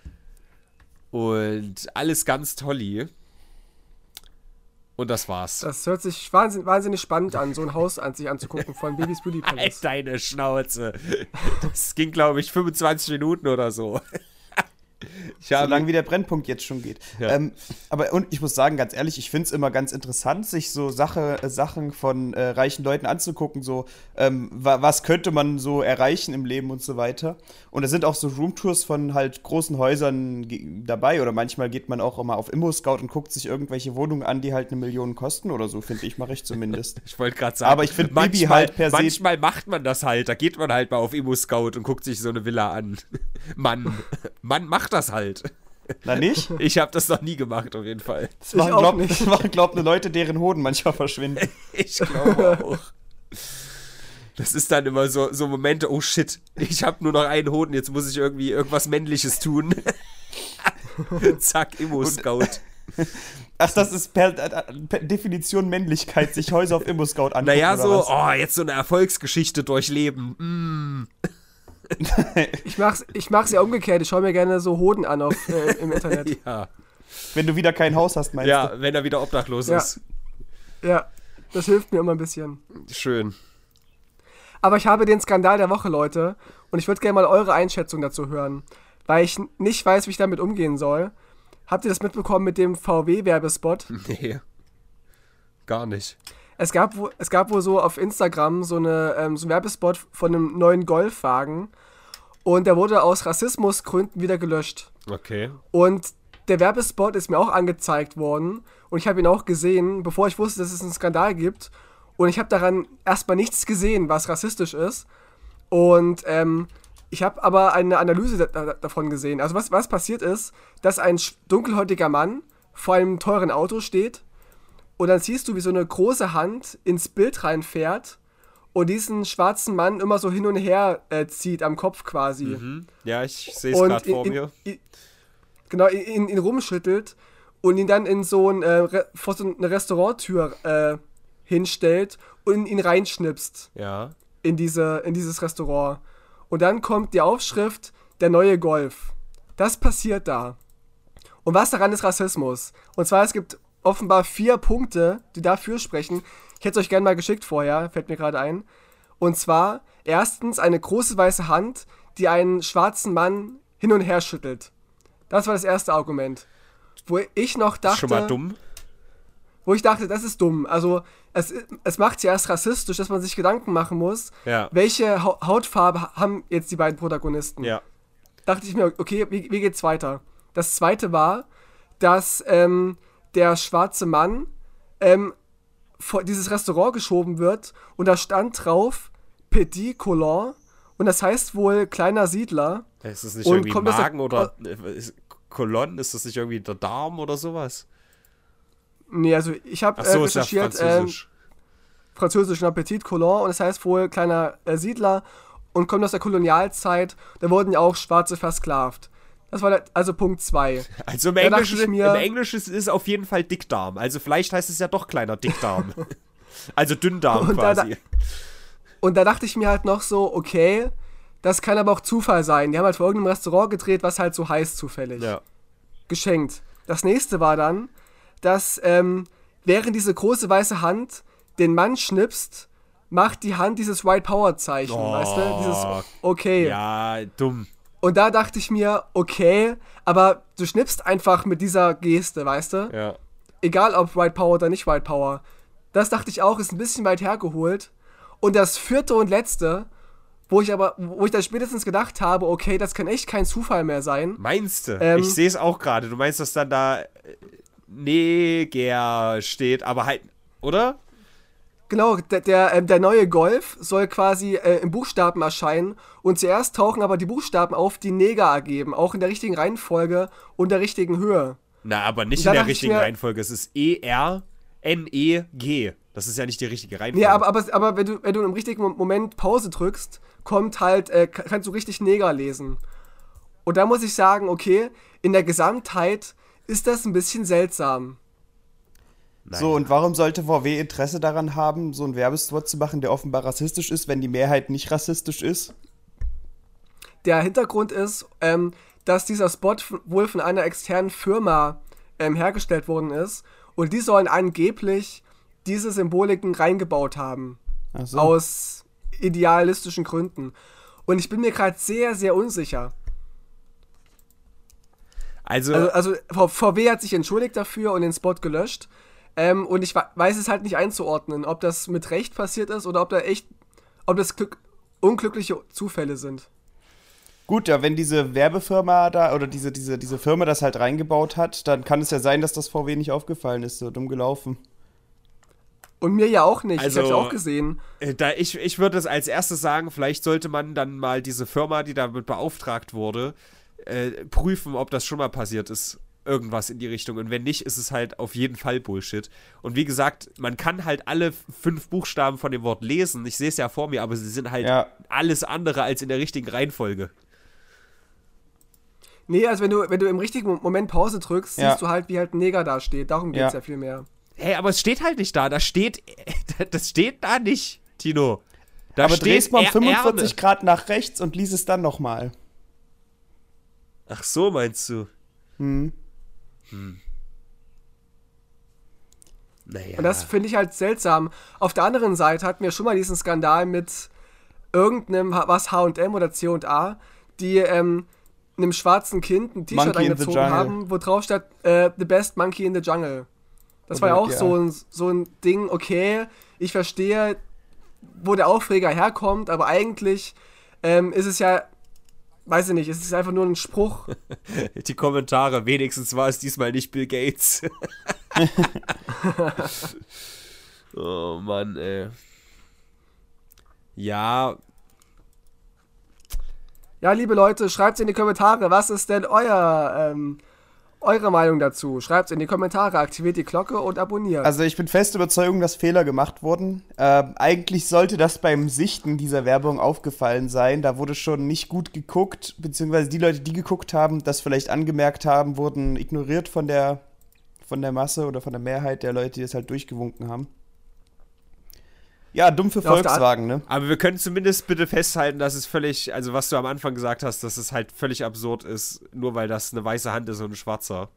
Speaker 3: und alles ganz tolli. Und das war's.
Speaker 1: Das hört sich wahnsinnig, wahnsinnig spannend an, so ein Haus an sich anzugucken von Babys Beauty Palace.
Speaker 3: Halt deine Schnauze. Das ging, glaube ich, 25 Minuten oder so.
Speaker 2: So lange wie der Brennpunkt jetzt schon geht. Ja. Ähm, aber und ich muss sagen, ganz ehrlich, ich finde es immer ganz interessant, sich so Sache, äh, Sachen von äh, reichen Leuten anzugucken, so ähm, wa was könnte man so erreichen im Leben und so weiter. Und da sind auch so Roomtours von halt großen Häusern dabei oder manchmal geht man auch immer auf Immo-Scout und guckt sich irgendwelche Wohnungen an, die halt eine Million kosten oder so, finde ich, mache ich zumindest.
Speaker 3: ich wollte gerade sagen,
Speaker 2: aber ich finde Bibi halt per
Speaker 3: se Manchmal macht man das halt, da geht man halt mal auf Immo-Scout und guckt sich so eine Villa an. Mann, Mann macht das halt.
Speaker 2: Na nicht?
Speaker 3: Ich habe das noch nie gemacht, auf jeden Fall.
Speaker 2: Das machen, glaub, nicht. Das machen, glaub, Leute, deren Hoden manchmal verschwinden.
Speaker 3: ich glaube auch. Das ist dann immer so, so Momente, oh shit, ich habe nur noch einen Hoden, jetzt muss ich irgendwie irgendwas Männliches tun. Zack, Immo-Scout.
Speaker 2: Ach, das ist per, per, Definition Männlichkeit, sich Häuser auf Immo-Scout angucken.
Speaker 3: Naja, so, oh, jetzt so eine Erfolgsgeschichte durchleben. Mm.
Speaker 1: ich mach's, ich mach's ja umgekehrt. Ich schaue mir gerne so Hoden an auf, äh, im Internet.
Speaker 3: ja.
Speaker 2: Wenn du wieder kein Haus hast, meinst
Speaker 3: ja,
Speaker 2: du?
Speaker 3: Ja, wenn er wieder obdachlos
Speaker 1: ja.
Speaker 3: ist.
Speaker 1: Ja, das hilft mir immer ein bisschen.
Speaker 3: Schön.
Speaker 1: Aber ich habe den Skandal der Woche, Leute. Und ich würde gerne mal eure Einschätzung dazu hören, weil ich nicht weiß, wie ich damit umgehen soll. Habt ihr das mitbekommen mit dem VW-Werbespot?
Speaker 3: Nee. Gar nicht.
Speaker 1: Es gab, es gab wohl so auf Instagram so, eine, ähm, so einen Werbespot von einem neuen Golfwagen und der wurde aus Rassismusgründen wieder gelöscht.
Speaker 3: Okay.
Speaker 1: Und der Werbespot ist mir auch angezeigt worden und ich habe ihn auch gesehen, bevor ich wusste, dass es einen Skandal gibt. Und ich habe daran erstmal nichts gesehen, was rassistisch ist. Und ähm, ich habe aber eine Analyse da, da, davon gesehen. Also was, was passiert ist, dass ein dunkelhäutiger Mann vor einem teuren Auto steht und dann siehst du, wie so eine große Hand ins Bild reinfährt und diesen schwarzen Mann immer so hin und her äh, zieht am Kopf quasi
Speaker 3: Hm? Ja, ich sehe es gerade vor
Speaker 1: in,
Speaker 3: mir.
Speaker 1: in, genau, in, in, ihn rumschüttelt und ihn dann in so ein, äh, vor so eine Restauranttür äh, hinstellt und ihn reinschnipst
Speaker 3: Ja.
Speaker 1: in, diese, in dieses Restaurant. Und dann kommt die Aufschrift, der neue Golf. Das passiert da. Und was daran ist Rassismus? Und zwar, es gibt offenbar vier Punkte, die dafür sprechen. Ich hätte es euch gerne mal geschickt vorher, fällt mir gerade ein. Und zwar, erstens eine große weiße Hand, die einen schwarzen Mann hin und her schüttelt. Das war das erste Argument. Wo ich noch dachte
Speaker 3: Schon mal dumm.
Speaker 1: wo ich dachte, das ist dumm. Also es, es macht ja erst rassistisch, dass man sich Gedanken machen muss,
Speaker 3: Ja.
Speaker 1: welche Hau- Hautfarbe ha- haben jetzt die beiden Protagonisten.
Speaker 3: Ja.
Speaker 1: Dachte ich mir, okay, wie, wie geht's weiter? Das zweite war, dass ähm, der schwarze Mann ähm, vor dieses Restaurant geschoben wird und da stand drauf Petit Colon und das heißt wohl kleiner Siedler.
Speaker 3: Ist das nicht
Speaker 1: Und
Speaker 3: irgendwie
Speaker 1: kommt das
Speaker 3: Magen oder äh, ist, Kolon? Ist das nicht irgendwie der Darm oder sowas?
Speaker 1: Nee, also ich habe äh,
Speaker 3: so, ist ja
Speaker 1: recherchiert, ähm,
Speaker 3: französisch.
Speaker 1: französischen Appetit Colon und das heißt wohl kleiner äh, Siedler und kommt aus der Kolonialzeit. Da wurden ja auch Schwarze versklavt. Das war der, also Punkt 2.
Speaker 3: also im
Speaker 1: da
Speaker 3: Englischen,
Speaker 1: mir-
Speaker 3: im Englischen ist es auf jeden Fall Dickdarm. Also vielleicht heißt es ja doch kleiner Dickdarm. also Dünndarm
Speaker 1: Und da-
Speaker 3: quasi.
Speaker 1: Und da dachte ich mir halt noch so, okay, das kann aber auch Zufall sein. Die haben halt vor irgendeinem Restaurant gedreht, was halt so heißt zufällig.
Speaker 3: ja.
Speaker 1: Geschenkt. Das nächste war dann, dass ähm, während diese große weiße Hand den Mann schnipst, macht die Hand dieses White Power Zeichen,
Speaker 3: Oh.
Speaker 1: weißt du? Dieses okay.
Speaker 3: Ja, dumm.
Speaker 1: Und da dachte ich mir, okay, aber du schnippst einfach mit dieser Geste, weißt du?
Speaker 3: Ja.
Speaker 1: Egal ob White Power oder nicht White Power. Das dachte ich auch, ist ein bisschen weit hergeholt. Und das vierte und letzte, wo ich aber, wo ich dann spätestens gedacht habe, okay, das kann echt kein Zufall mehr sein.
Speaker 3: Meinst du?
Speaker 1: Ähm,
Speaker 3: ich sehe es auch gerade. Du meinst, dass dann da äh, Neger steht, aber halt, oder?
Speaker 1: Genau, der, der, ähm, der neue Golf soll quasi äh, in Buchstaben erscheinen und zuerst tauchen aber die Buchstaben auf, die Neger ergeben, auch in der richtigen Reihenfolge und der richtigen Höhe.
Speaker 3: Na, aber nicht in der richtigen
Speaker 1: mir-
Speaker 3: Reihenfolge. Es ist E E-R-N-E-G. Das ist ja nicht die richtige Reihenfolge.
Speaker 1: Ja, aber, aber, aber wenn, du, wenn du im richtigen Mo- Moment Pause drückst, kommt halt, äh, ka- kannst du richtig Neger lesen. Und da muss ich sagen, okay, in der Gesamtheit ist das ein bisschen seltsam.
Speaker 3: Nein.
Speaker 2: So, und warum sollte VW Interesse daran haben, so einen Werbespot zu machen, der offenbar rassistisch ist, wenn die Mehrheit nicht rassistisch ist?
Speaker 1: Der Hintergrund ist, ähm, dass dieser Spot wohl von einer externen Firma ähm, hergestellt worden ist und die sollen angeblich diese Symboliken reingebaut haben.
Speaker 2: Ach so.
Speaker 1: Aus idealistischen Gründen. Und ich bin mir gerade sehr, sehr unsicher.
Speaker 3: also,
Speaker 1: Also, also VW hat sich entschuldigt dafür und den Spot gelöscht. Ähm, und ich weiß es halt nicht einzuordnen, ob das mit Recht passiert ist oder ob da echt, ob das Glück, unglückliche Zufälle sind.
Speaker 2: Gut, ja, wenn diese Werbefirma da oder diese, diese, diese Firma das halt reingebaut hat, dann kann es ja sein, dass das VW nicht aufgefallen ist, so dumm gelaufen.
Speaker 1: Und mir ja auch nicht.
Speaker 3: Also-
Speaker 1: ich hab's auch gesehen.
Speaker 3: äh, da ich, ich würde es als erstes sagen, vielleicht sollte man dann mal diese Firma, die damit beauftragt wurde, äh, prüfen, ob das schon mal passiert ist. Irgendwas in die Richtung. Und wenn nicht, ist es halt auf jeden Fall Bullshit. Und wie gesagt, man kann halt alle fünf Buchstaben von dem Wort lesen. Ich sehe es ja vor mir, aber sie sind halt
Speaker 2: Ja.
Speaker 3: alles andere als in der richtigen Reihenfolge.
Speaker 1: Nee, also wenn du, wenn du im richtigen Mo- Moment Pause drückst,
Speaker 2: Ja.
Speaker 1: siehst du halt, wie halt ein Neger da steht. Darum geht's
Speaker 2: Ja.
Speaker 1: ja, viel mehr.
Speaker 3: Hey, aber es steht halt nicht da. Da steht. Das steht da nicht, Tino. Da
Speaker 2: Aber drehst mal um
Speaker 3: Er-
Speaker 2: 45
Speaker 3: Erne.
Speaker 2: Grad nach rechts und lies es dann nochmal.
Speaker 3: Ach so, meinst du?
Speaker 2: Hm.
Speaker 3: Naja.
Speaker 1: Und das finde ich halt seltsam. Auf der anderen Seite hatten wir schon mal diesen Skandal mit irgendeinem, was H&M oder C&A, die ähm, einem schwarzen Kind ein T-Shirt angezogen haben, wo drauf steht, äh, The Best Monkey in the Jungle. Das war ja
Speaker 2: Oder-
Speaker 1: auch
Speaker 2: ja.
Speaker 1: so ein, so ein Ding, okay, ich verstehe, wo der Aufreger herkommt, aber eigentlich ähm, ist es ja, weiß ich nicht, es ist einfach nur ein Spruch.
Speaker 3: Die Kommentare, wenigstens war es diesmal nicht Bill Gates. oh Mann, ey. Ja,
Speaker 1: Ja, liebe Leute, schreibt in die Kommentare, was ist denn euer, ähm, eure Meinung dazu? Schreibt in die Kommentare, aktiviert die Glocke und abonniert.
Speaker 2: Also ich bin fest Überzeugung, dass Fehler gemacht wurden. Ähm, eigentlich sollte das beim Sichten dieser Werbung aufgefallen sein. Da wurde schon nicht gut geguckt, beziehungsweise die Leute, die geguckt haben, das vielleicht angemerkt haben, wurden ignoriert von der, von der Masse oder von der Mehrheit der Leute, die das halt durchgewunken haben. Ja, dumm für Volkswagen, ne?
Speaker 3: aber wir können zumindest bitte festhalten, dass es völlig, also was du am Anfang gesagt hast, dass es halt völlig absurd ist, nur weil das eine weiße Hand ist und ein schwarzer.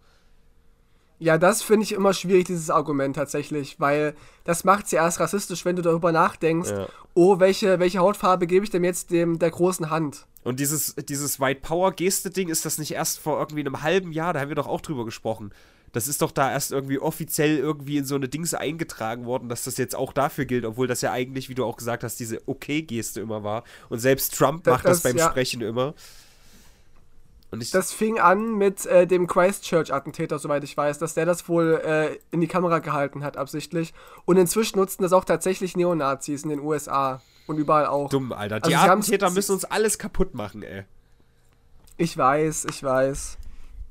Speaker 1: Ja, das finde ich immer schwierig, dieses Argument tatsächlich, weil das macht es ja erst rassistisch, wenn du darüber nachdenkst,
Speaker 3: Ja.
Speaker 1: oh, welche, welche Hautfarbe gebe ich denn jetzt dem der großen Hand?
Speaker 3: Und dieses, dieses White Power Geste-Ding, ist das nicht erst vor irgendwie einem halben Jahr, da haben wir doch auch drüber gesprochen. Das ist doch da erst irgendwie offiziell irgendwie in so eine Dings eingetragen worden, dass das jetzt auch dafür gilt, obwohl das ja eigentlich, wie du auch gesagt hast, diese Okay-Geste immer war. Und selbst Trump macht das,
Speaker 1: das-
Speaker 3: beim
Speaker 1: ja.
Speaker 3: Sprechen immer. Und ich,
Speaker 1: Das fing an mit äh, dem Christchurch-Attentäter, soweit ich weiß, dass der das wohl äh, in die Kamera gehalten hat, absichtlich. Und inzwischen nutzen das auch tatsächlich Neonazis in den USA und überall auch.
Speaker 3: dumm, Alter.
Speaker 1: Also
Speaker 3: Die
Speaker 1: haben's-
Speaker 3: Attentäter müssen uns alles kaputt machen, ey.
Speaker 1: Ich weiß, ich weiß.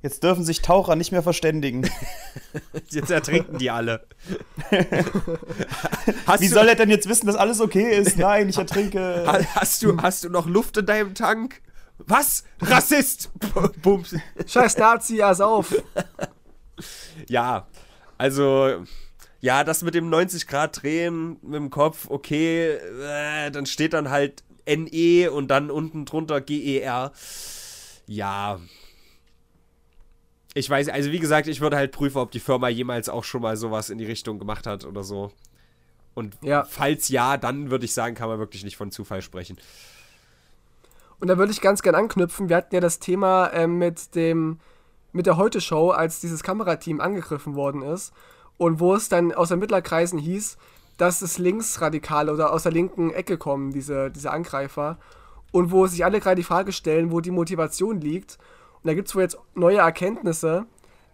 Speaker 2: Jetzt dürfen sich Taucher nicht mehr verständigen.
Speaker 3: Jetzt ertrinken die alle. hast,
Speaker 2: Wie
Speaker 3: du,
Speaker 2: soll er denn jetzt wissen, dass alles okay ist? Nein, ich ertrinke.
Speaker 3: ha- hast, du, hast du noch Luft in deinem Tank? Was? Rassist! Bums.
Speaker 1: Scheiß Nazi, ass auf.
Speaker 3: Ja, also, ja, das mit dem 90 Grad drehen mit dem Kopf, okay, äh, dann steht dann halt NE und dann unten drunter GER. Ja. Ich weiß, also wie gesagt, ich würde halt prüfen, ob die Firma jemals auch schon mal sowas in die Richtung gemacht hat oder so. Und
Speaker 1: Ja.
Speaker 3: falls ja, dann würde ich sagen, kann man wirklich nicht von Zufall sprechen.
Speaker 1: Und da würde ich ganz gern anknüpfen. Wir hatten ja das Thema ähm, mit dem mit der Heute-Show, als dieses Kamerateam angegriffen worden ist und wo es dann aus Ermittlerkreisen hieß, dass es Linksradikale oder aus der linken Ecke kommen, diese, diese Angreifer. Und wo sich alle gerade die Frage stellen, wo die Motivation liegt. Und da gibt es wohl jetzt neue Erkenntnisse.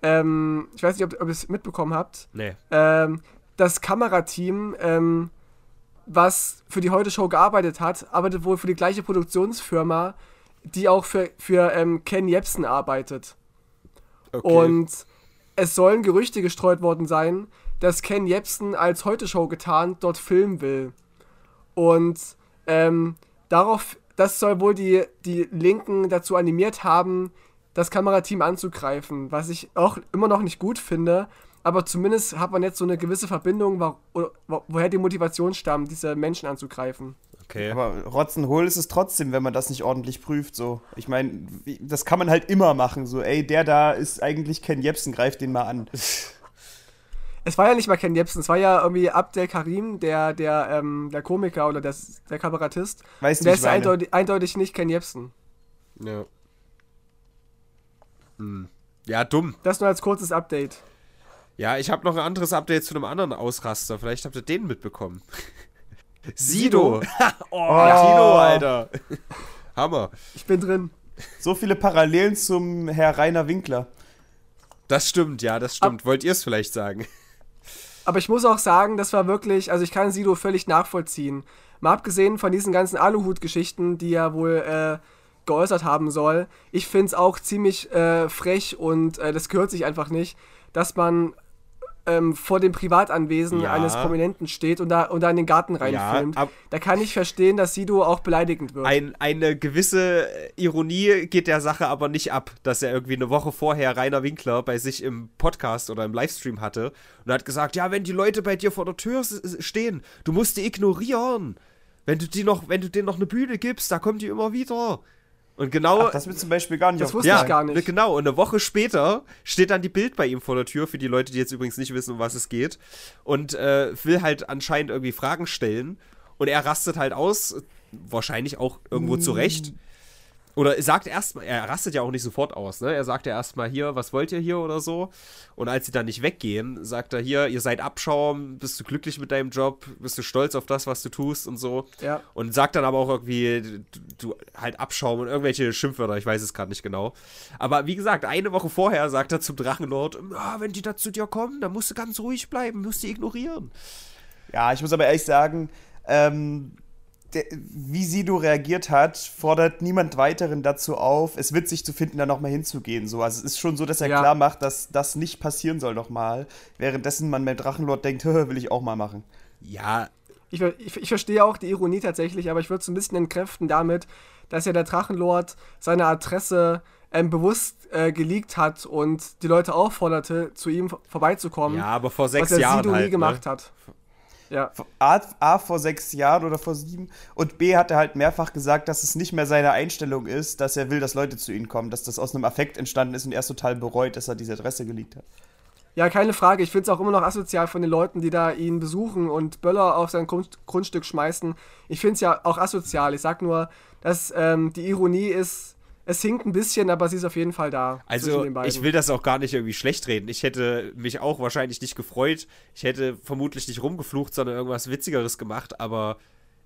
Speaker 1: Ähm, ich weiß nicht, ob, ob ihr es mitbekommen habt
Speaker 3: Nee.
Speaker 1: ähm, das Kamerateam, ähm, was für die Heute-Show gearbeitet hat, arbeitet wohl für die gleiche Produktionsfirma, die auch für, für ähm, Ken Jebsen arbeitet.
Speaker 3: Okay.
Speaker 1: Und es sollen Gerüchte gestreut worden sein, dass Ken Jebsen als Heute-Show getarnt dort filmen will. Und ähm, darauf, das soll wohl die, die Linken dazu animiert haben, das Kamerateam anzugreifen, was ich auch immer noch nicht gut finde. Aber zumindest hat man jetzt so eine gewisse Verbindung, wo, wo, woher die Motivation stammt, diese Menschen anzugreifen.
Speaker 3: okay.
Speaker 2: Aber Rotzenhohl ist es trotzdem, wenn man das nicht ordentlich prüft. So, ich meine, das kann man halt immer machen. So, ey, der da ist eigentlich Ken Jebsen, greift den mal an.
Speaker 1: Es war ja nicht mal Ken Jebsen, es war ja irgendwie Abdel Karim, der, der, ähm, der Komiker oder der, der Kabarettist.
Speaker 2: Weißt du,
Speaker 1: Der ist eindeutig, eindeutig nicht Ken Jebsen.
Speaker 3: Ja. Hm. Ja, dumm.
Speaker 1: Das nur als kurzes Update.
Speaker 3: Ja, ich habe noch ein anderes Update zu einem anderen Ausraster. Vielleicht habt ihr den mitbekommen. Sido. oh, Tino, Alter. Hammer.
Speaker 1: Ich bin drin.
Speaker 2: So viele Parallelen zum Herr Rainer Winkler.
Speaker 3: Das stimmt, ja, das stimmt. Wollt ihr es vielleicht sagen?
Speaker 1: Aber ich muss auch sagen, das war wirklich, also ich kann Sido völlig nachvollziehen. Mal abgesehen von diesen ganzen Aluhut-Geschichten, die er wohl äh, geäußert haben soll. Ich finde es auch ziemlich äh, frech und äh, das gehört sich einfach nicht, dass man ähm, vor dem Privatanwesen
Speaker 3: Ja.
Speaker 1: eines Prominenten steht und da, und da in den Garten reinfilmt.
Speaker 3: ab-
Speaker 1: da kann ich verstehen, dass Sido auch beleidigend wird.
Speaker 3: Ein, eine gewisse Ironie geht der Sache aber nicht ab, dass er irgendwie eine Woche vorher Rainer Winkler bei sich im Podcast oder im Livestream hatte und hat gesagt, ja, wenn die Leute bei dir vor der Tür stehen, du musst die ignorieren. Wenn du die noch, wenn du denen noch eine Bühne gibst, da kommen die immer wieder. Und genau
Speaker 2: Ach, das wird zum Beispiel gar nicht
Speaker 1: Das wusste
Speaker 2: aufgefallen.
Speaker 1: ich gar nicht.
Speaker 3: Genau, und eine Woche später steht dann die Bild bei ihm vor der Tür, für die Leute, die jetzt übrigens nicht wissen, um was es geht. Und äh, will halt anscheinend irgendwie Fragen stellen. Und er rastet halt aus, wahrscheinlich auch irgendwo zurecht. Oder sagt erstmal, er rastet ja auch nicht sofort aus, ne? Er sagt ja erstmal hier, was wollt ihr hier oder so. Und als sie dann nicht weggehen, sagt er hier, ihr seid Abschaum, bist du glücklich mit deinem Job, bist du stolz auf das, was du tust und so.
Speaker 1: Ja.
Speaker 3: Und sagt dann aber auch irgendwie, du, du halt Abschaum und irgendwelche Schimpfwörter, ich weiß es gerade nicht genau. Aber wie gesagt, eine Woche vorher sagt er zum Drachenlord, ah, wenn die da zu dir kommen, dann musst du ganz ruhig bleiben, musst die ignorieren.
Speaker 2: Ja, ich muss aber ehrlich sagen, ähm, der, wie Sido reagiert hat, fordert niemand weiteren dazu auf, es witzig zu finden, da nochmal hinzugehen. So. Also es ist schon so, dass er
Speaker 1: Ja.
Speaker 2: klar macht, dass das nicht passieren soll nochmal. Währenddessen man beim Drachenlord denkt, "Hö, will ich auch mal machen.
Speaker 3: Ja,
Speaker 1: Ich, ich, ich verstehe auch die Ironie tatsächlich, aber ich würde es ein bisschen entkräften damit, dass ja der Drachenlord seine Adresse ähm, bewusst äh, geleakt hat und die Leute aufforderte, zu ihm vorbeizukommen.
Speaker 3: ja, aber vor sechs
Speaker 1: was
Speaker 3: Jahren
Speaker 1: Sido
Speaker 3: halt,
Speaker 1: nie gemacht hat. Ja.
Speaker 2: A, A vor sechs Jahren oder vor sieben und B hat er halt mehrfach gesagt, dass es nicht mehr seine Einstellung ist, dass er will, dass Leute zu ihm kommen, dass das aus einem Affekt entstanden ist und er es total bereut, dass er diese Adresse geleakt hat.
Speaker 1: ja, keine Frage. Ich finde es auch immer noch asozial von den Leuten, die da ihn besuchen und Böller auf sein Grund, Grundstück schmeißen. Ich finde es ja auch asozial. Ich sag nur, dass ähm, die Ironie ist, es hinkt ein bisschen, aber sie ist auf jeden Fall da.
Speaker 3: Also,
Speaker 1: zwischen den beiden.
Speaker 3: ich will das auch gar nicht irgendwie schlecht reden. Ich hätte mich auch wahrscheinlich nicht gefreut. Ich hätte vermutlich nicht rumgeflucht, sondern irgendwas Witzigeres gemacht, aber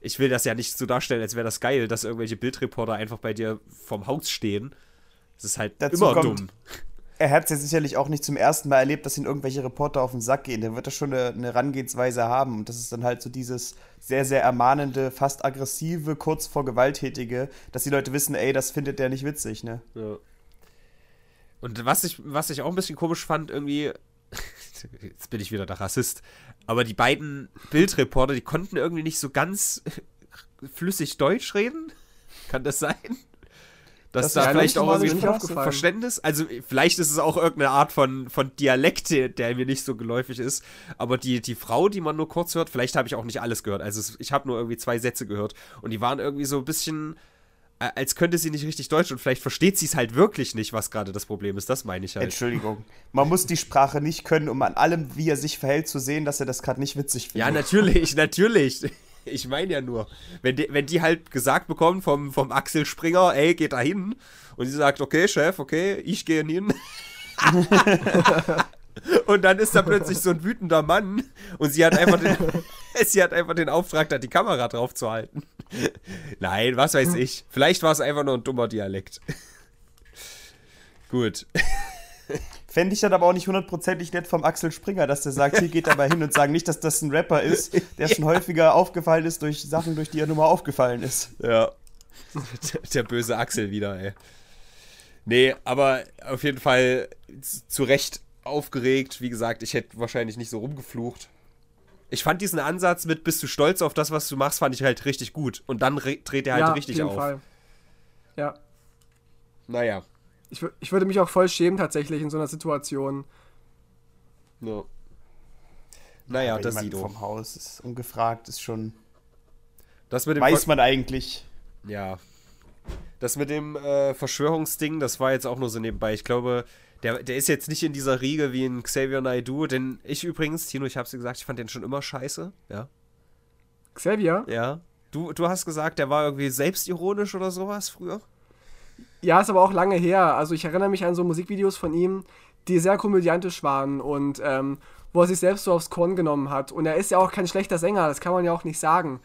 Speaker 3: ich will das ja nicht so darstellen, als wäre das geil, dass irgendwelche Bildreporter einfach bei dir vom Haus stehen. Das ist halt
Speaker 2: Dazu
Speaker 3: immer
Speaker 2: kommt-
Speaker 3: dumm.
Speaker 2: Er hat es ja sicherlich auch nicht zum ersten Mal erlebt, dass ihn irgendwelche Reporter auf den Sack gehen. Der wird da schon eine, eine Herangehensweise haben. Und das ist dann halt so dieses sehr, sehr ermahnende, fast aggressive, kurz vor gewalttätige, dass die Leute wissen, ey, das findet der nicht witzig, ne?
Speaker 3: Ja. Und was ich, was ich auch ein bisschen komisch fand, irgendwie, jetzt bin ich wieder der Rassist, aber die beiden Bildreporter, die konnten irgendwie nicht so ganz flüssig Deutsch reden. Kann das sein? Dass
Speaker 2: Das
Speaker 3: da
Speaker 2: ist
Speaker 3: vielleicht auch irgendwie. Verständnis, also vielleicht ist es auch irgendeine Art von, von Dialekt, der mir nicht so geläufig ist, aber die, die Frau, die man nur kurz hört, vielleicht habe ich auch nicht alles gehört, also ich habe nur irgendwie zwei Sätze gehört und die waren irgendwie so ein bisschen, äh, als könnte sie nicht richtig Deutsch und vielleicht versteht sie es halt wirklich nicht, was gerade das Problem ist, das meine ich halt.
Speaker 2: Entschuldigung. Man muss die Sprache nicht können, um an allem, wie er sich verhält, zu sehen, dass er das gerade nicht witzig findet.
Speaker 3: Ja, natürlich, natürlich. Ich meine ja nur, wenn die, wenn die halt gesagt bekommen vom, vom Axel Springer, ey, geht da hin. Und sie sagt, okay, Chef, okay, ich gehe hin. und dann ist da plötzlich so ein wütender Mann und sie hat einfach den, sie hat einfach den Auftrag, da die Kamera drauf zu halten. Nein, was weiß ich. Vielleicht war es einfach nur ein dummer Dialekt. Gut.
Speaker 2: Fände ich dann aber auch nicht hundertprozentig nett vom Axel Springer, dass der sagt, hier geht er mal hin und sagen nicht, dass das ein Rapper ist, der schon häufiger aufgefallen ist durch Sachen, durch die er nun mal aufgefallen ist.
Speaker 3: Ja. Der, der böse Axel wieder, ey. Nee, aber auf jeden Fall zu Recht aufgeregt. Wie gesagt, ich hätte wahrscheinlich nicht so rumgeflucht. Ich fand diesen Ansatz mit, bist du stolz auf das, was du machst, fand ich halt richtig gut. Und dann re- dreht er halt
Speaker 1: ja,
Speaker 3: richtig
Speaker 1: auf jeden
Speaker 3: auf.
Speaker 1: Fall. Ja.
Speaker 3: Naja.
Speaker 1: Ich, ich würde mich auch voll schämen tatsächlich in so einer Situation.
Speaker 3: No. Naja,
Speaker 2: Aber
Speaker 3: das Sido.
Speaker 2: vom Haus ist ungefragt, ist schon.
Speaker 3: Das mit dem
Speaker 2: Weiß
Speaker 3: Ver-
Speaker 2: man eigentlich.
Speaker 3: Ja. Das mit dem äh, Verschwörungsding, das war jetzt auch nur so nebenbei. Ich glaube, der, der ist jetzt nicht in dieser Riege wie ein Xavier Naidoo, denn ich übrigens, Tino, ich hab's dir gesagt, ich fand den schon immer scheiße. Ja.
Speaker 1: Xavier?
Speaker 3: Ja. Du, du hast gesagt, der war irgendwie selbstironisch oder sowas früher?
Speaker 1: Ja, ist aber auch lange her. Also ich erinnere mich an so Musikvideos von ihm, die sehr komödiantisch waren und ähm, wo er sich selbst so aufs Korn genommen hat. Und er ist ja auch kein schlechter Sänger, das kann man ja auch nicht sagen.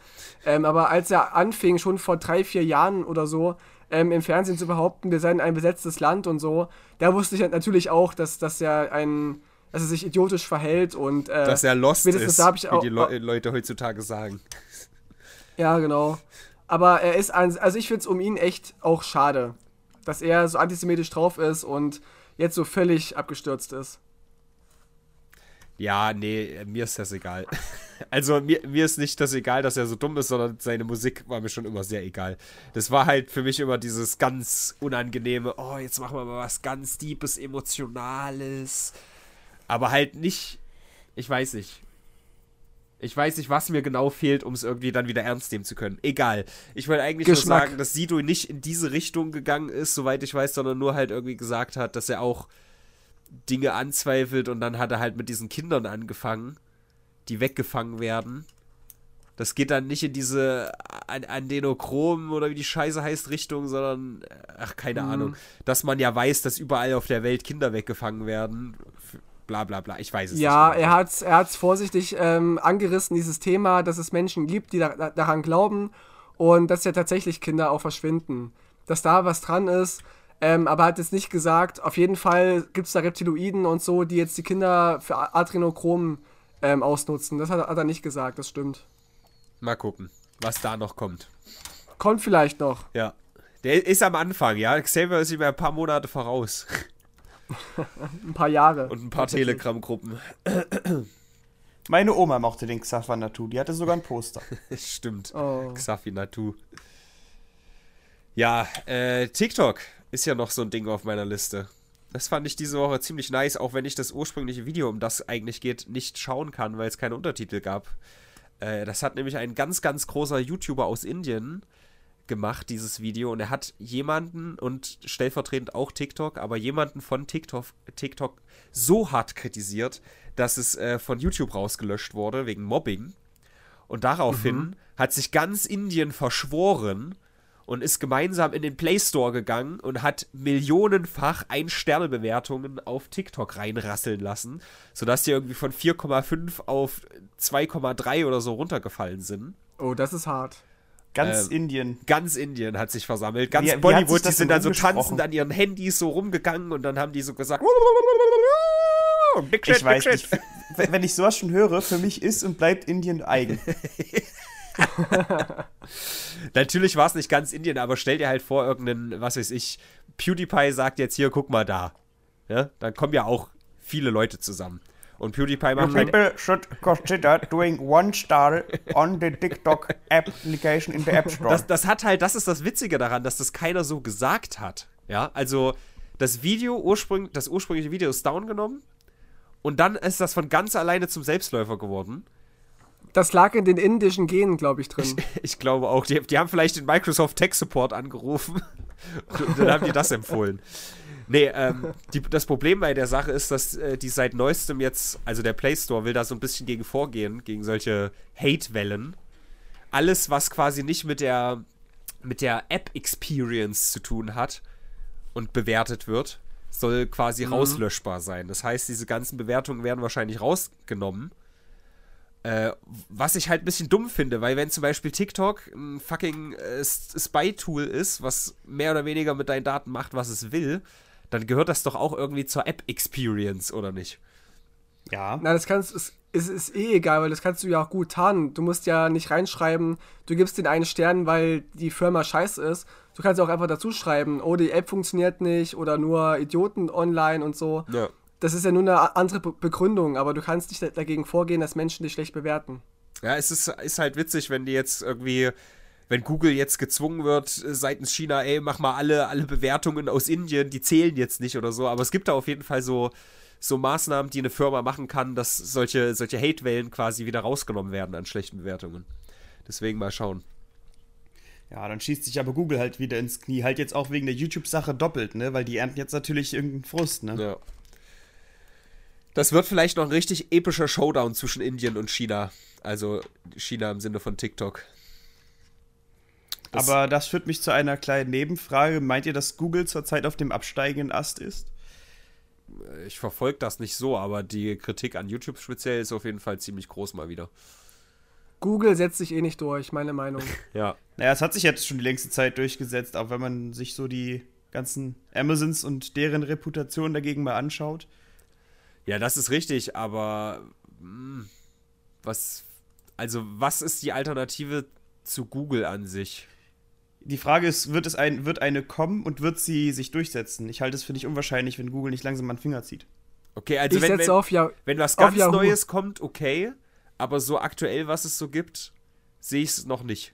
Speaker 1: Ähm, aber als er anfing, schon vor drei, vier Jahren oder so, ähm, im Fernsehen zu behaupten, wir seien ein besetztes Land und so, da wusste ich natürlich auch, dass, dass er ein, dass er sich idiotisch verhält und äh,
Speaker 3: Dass er lost ist,
Speaker 1: da ich
Speaker 3: wie
Speaker 1: auch-
Speaker 3: die Le Leute heutzutage sagen.
Speaker 1: Ja, genau. Aber er ist, ein, also ich finde es um ihn echt auch schade, dass er so antisemitisch drauf ist und jetzt so völlig abgestürzt ist.
Speaker 3: Ja, nee, mir ist das egal. Also mir, mir ist nicht das egal, dass er so dumm ist, sondern seine Musik war mir schon immer sehr egal. Das war halt für mich immer dieses ganz unangenehme, oh, jetzt machen wir mal was ganz Deepes, Emotionales. Aber halt nicht, ich weiß nicht. Ich weiß nicht, was mir genau fehlt, um es irgendwie dann wieder ernst nehmen zu können. Egal. Ich wollte eigentlich
Speaker 1: Geschmack.
Speaker 3: nur sagen, dass Sido nicht in diese Richtung gegangen ist, soweit ich weiß, sondern nur halt irgendwie gesagt hat, dass er auch Dinge anzweifelt und dann hat er halt mit diesen Kindern angefangen, die weggefangen werden. Das geht dann nicht in diese an Adenochrom oder wie die Scheiße heißt Richtung, sondern, ach, keine
Speaker 1: Mhm.
Speaker 3: Ahnung. Dass man ja weiß, dass überall auf der Welt Kinder weggefangen werden. Bla bla bla. Ich weiß es
Speaker 1: Ja,
Speaker 3: nicht.
Speaker 1: er hat er hat's vorsichtig ähm, angerissen, dieses Thema, dass es Menschen gibt, die da, da, daran glauben und dass ja tatsächlich Kinder auch verschwinden. Dass da was dran ist, ähm, aber hat jetzt nicht gesagt, auf jeden Fall gibt es da Reptiloiden und so, die jetzt die Kinder für Adrenochrom ähm, ausnutzen. Das hat, hat er nicht gesagt, das stimmt.
Speaker 3: Mal gucken, was da noch kommt.
Speaker 1: Kommt vielleicht noch.
Speaker 3: Ja. Der ist am Anfang, ja. Xavier ist ihm ein paar Monate voraus.
Speaker 1: Ein paar Jahre.
Speaker 3: Und ein paar. Telegram-Gruppen.
Speaker 2: Meine Oma mochte den Xafanatu, die hatte sogar ein Poster.
Speaker 3: Stimmt.
Speaker 1: Oh.
Speaker 3: Xafi Natu. Ja, äh, TikTok ist ja noch so ein Ding auf meiner Liste. Das fand ich diese Woche ziemlich nice, auch wenn ich das ursprüngliche Video, um das eigentlich geht, nicht schauen kann, weil es keine Untertitel gab. Äh, das hat nämlich ein ganz, ganz großer YouTuber aus Indien gemacht, dieses Video. Und er hat jemanden und stellvertretend auch TikTok, aber jemanden von TikTok, TikTok so hart kritisiert, dass es äh, von YouTube rausgelöscht wurde wegen Mobbing. Und daraufhin hat sich ganz Indien verschworen und ist gemeinsam in den Play Store gegangen und hat millionenfach Ein-Sterne-Bewertungen auf TikTok reinrasseln lassen, sodass die irgendwie von 4,5 auf 2,3 oder so runtergefallen sind.
Speaker 1: oh, das ist hart.
Speaker 2: Ganz
Speaker 3: Ähm,
Speaker 2: Indien.
Speaker 3: Ganz Indien hat sich versammelt. Ganz
Speaker 2: Wie- wie
Speaker 3: Bollywood,
Speaker 2: das
Speaker 3: die sind dann so tanzend an ihren Handys so rumgegangen und dann haben die so gesagt, Big
Speaker 2: Ich weiß nicht. Wenn ich sowas schon höre, für mich ist und bleibt Indien eigen.
Speaker 3: Natürlich war es nicht ganz Indien, aber stell dir halt vor, irgendeinen, was weiß ich, PewDiePie sagt jetzt hier, guck mal da. Ja, dann kommen ja auch viele Leute zusammen. Und PewDiePie macht halt,
Speaker 2: People should consider doing one star on the TikTok application in the App Store.
Speaker 3: das, das hat halt, das ist das Witzige daran, dass das keiner so gesagt hat. Ja, also das Video, ursprünglich, das ursprüngliche Video ist down genommen und dann ist das von ganz alleine zum Selbstläufer geworden.
Speaker 1: Das lag in den indischen Genen, glaube ich, drin.
Speaker 3: Ich glaube auch, die, die haben vielleicht den Microsoft Tech Support angerufen und dann haben die das empfohlen. Nee, ähm, die, das Problem bei der Sache ist, dass äh, die seit neuestem jetzt, also der Play Store will da so ein bisschen gegen vorgehen, gegen solche Hate-Wellen. Alles, was quasi nicht mit der, mit der App-Experience zu tun hat und bewertet wird, soll quasi rauslöschbar sein. Das heißt, diese ganzen Bewertungen werden wahrscheinlich rausgenommen. Äh, was ich halt ein bisschen dumm finde, weil wenn zum Beispiel TikTok ein fucking äh, Spy-Tool ist, was mehr oder weniger mit deinen Daten macht, was es will, dann gehört das doch auch irgendwie zur App-Experience, oder nicht?
Speaker 2: ja.
Speaker 1: Na, das kannst es, es ist eh egal, weil das kannst du ja auch gut tarnen. Du musst ja nicht reinschreiben, du gibst den einen Stern, weil die Firma scheiße ist. Du kannst auch einfach dazu schreiben, oh, die App funktioniert nicht oder nur Idioten online und so.
Speaker 3: Ja.
Speaker 1: Das ist ja nur eine andere Be Begründung, aber du kannst nicht da- dagegen vorgehen, dass Menschen dich schlecht bewerten.
Speaker 3: Ja, es ist, ist halt witzig, wenn die jetzt irgendwie, wenn Google jetzt gezwungen wird, äh, seitens China, ey, mach mal alle, alle Bewertungen aus Indien, die zählen jetzt nicht oder so, aber es gibt da auf jeden Fall so, so Maßnahmen, die eine Firma machen kann, dass solche, solche Hate-Wellen quasi wieder rausgenommen werden an schlechten Bewertungen. Deswegen mal schauen.
Speaker 2: Ja, dann schießt sich aber Google halt wieder ins Knie. Halt jetzt auch wegen der YouTube-Sache doppelt, ne? Weil die ernten jetzt natürlich irgendeinen Frust, ne?
Speaker 3: Ja. Das wird vielleicht noch ein richtig epischer Showdown zwischen Indien und China. Also China im Sinne von TikTok. Das-
Speaker 2: Aber das führt mich zu einer kleinen Nebenfrage. Meint ihr, dass Google zurzeit auf dem absteigenden Ast ist?
Speaker 3: Ich verfolge das nicht so, aber die Kritik an YouTube speziell ist auf jeden Fall ziemlich groß mal wieder.
Speaker 1: Google setzt sich eh nicht durch, meine Meinung.
Speaker 3: Ja.
Speaker 2: Naja, es hat sich jetzt schon die längste Zeit durchgesetzt, auch wenn man sich so die ganzen Amazons und deren Reputation dagegen mal anschaut.
Speaker 3: Ja, das ist richtig, aber hm, was, also was ist die Alternative zu Google an sich?
Speaker 2: Die Frage ist, wird, es ein, wird eine kommen und wird sie sich durchsetzen? Ich halte es für nicht unwahrscheinlich, wenn Google nicht langsam an den Finger zieht.
Speaker 3: Okay, also
Speaker 1: ich
Speaker 3: wenn,
Speaker 1: setze
Speaker 3: wenn,
Speaker 1: auf ja.
Speaker 3: wenn was ganz. Neues kommt, okay, aber so aktuell, was es so gibt, sehe ich es noch nicht.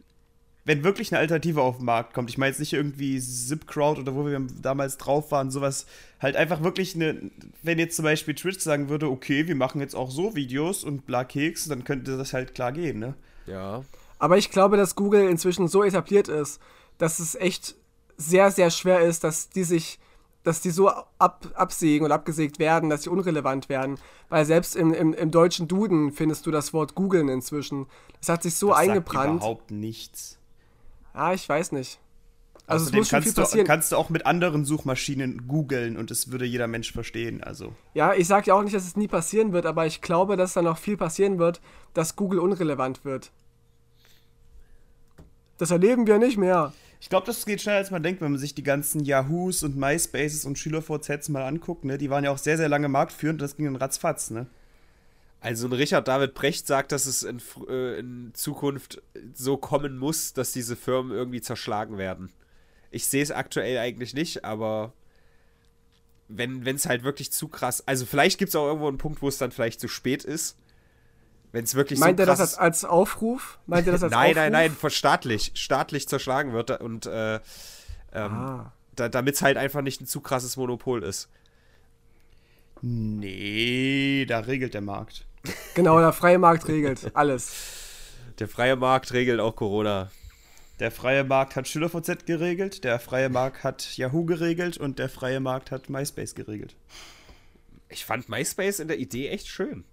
Speaker 2: Wenn wirklich eine Alternative auf den Markt kommt, ich meine jetzt nicht irgendwie ZipCrowd oder wo wir damals drauf waren, sowas, halt einfach wirklich eine, wenn jetzt zum Beispiel Twitch sagen würde, okay, wir machen jetzt auch so Videos und bla Keks, dann könnte das halt klar gehen, ne?
Speaker 3: Ja.
Speaker 1: Aber ich glaube, dass Google inzwischen so etabliert ist, dass es echt sehr, sehr schwer ist, dass die sich, dass die so ab, absägen oder abgesägt werden, dass sie unrelevant werden. Weil selbst im, im, im deutschen Duden findest du das Wort googeln inzwischen. Das hat sich so
Speaker 2: das
Speaker 1: eingebrannt.
Speaker 2: Sagt überhaupt nichts.
Speaker 1: Ah, ich weiß nicht. Also
Speaker 2: Außerdem es muss schon viel passieren. Du, kannst du auch mit anderen Suchmaschinen googeln und es würde jeder Mensch verstehen. Also.
Speaker 1: Ja, ich sage ja auch nicht, dass es nie passieren wird, aber ich glaube, dass da noch viel passieren wird, dass Google unrelevant wird. Das erleben wir nicht mehr.
Speaker 2: Ich glaube, das geht schneller, als man denkt, wenn man sich die ganzen Yahoos und MySpaces und SchülerVZs mal anguckt. Ne? Die waren ja auch sehr, sehr lange marktführend und das ging dann ratzfatz. Ne?
Speaker 3: Also ein Richard David Brecht sagt, dass es in, äh, in Zukunft so kommen muss, dass diese Firmen irgendwie zerschlagen werden. Ich sehe es aktuell eigentlich nicht, aber wenn es halt wirklich zu krass. Also vielleicht gibt es auch irgendwo einen Punkt, wo es dann vielleicht zu spät ist. Wenn es wirklich
Speaker 1: Meint
Speaker 3: so
Speaker 1: krass... Meint er das als, Aufruf? Meint er das als
Speaker 3: nein,
Speaker 1: Aufruf?
Speaker 3: nein, nein, nein, staatlich, staatlich zerschlagen wird und äh, ähm, ah. da, damit es halt einfach nicht ein zu krasses Monopol ist.
Speaker 2: Nee, da regelt der Markt.
Speaker 1: Genau, der freie Markt regelt alles.
Speaker 3: Der freie Markt regelt auch Corona.
Speaker 2: Der freie Markt hat SchülerVZ geregelt, der freie Markt hat Yahoo geregelt und der freie Markt hat MySpace geregelt.
Speaker 3: Ich fand MySpace in der Idee echt schön.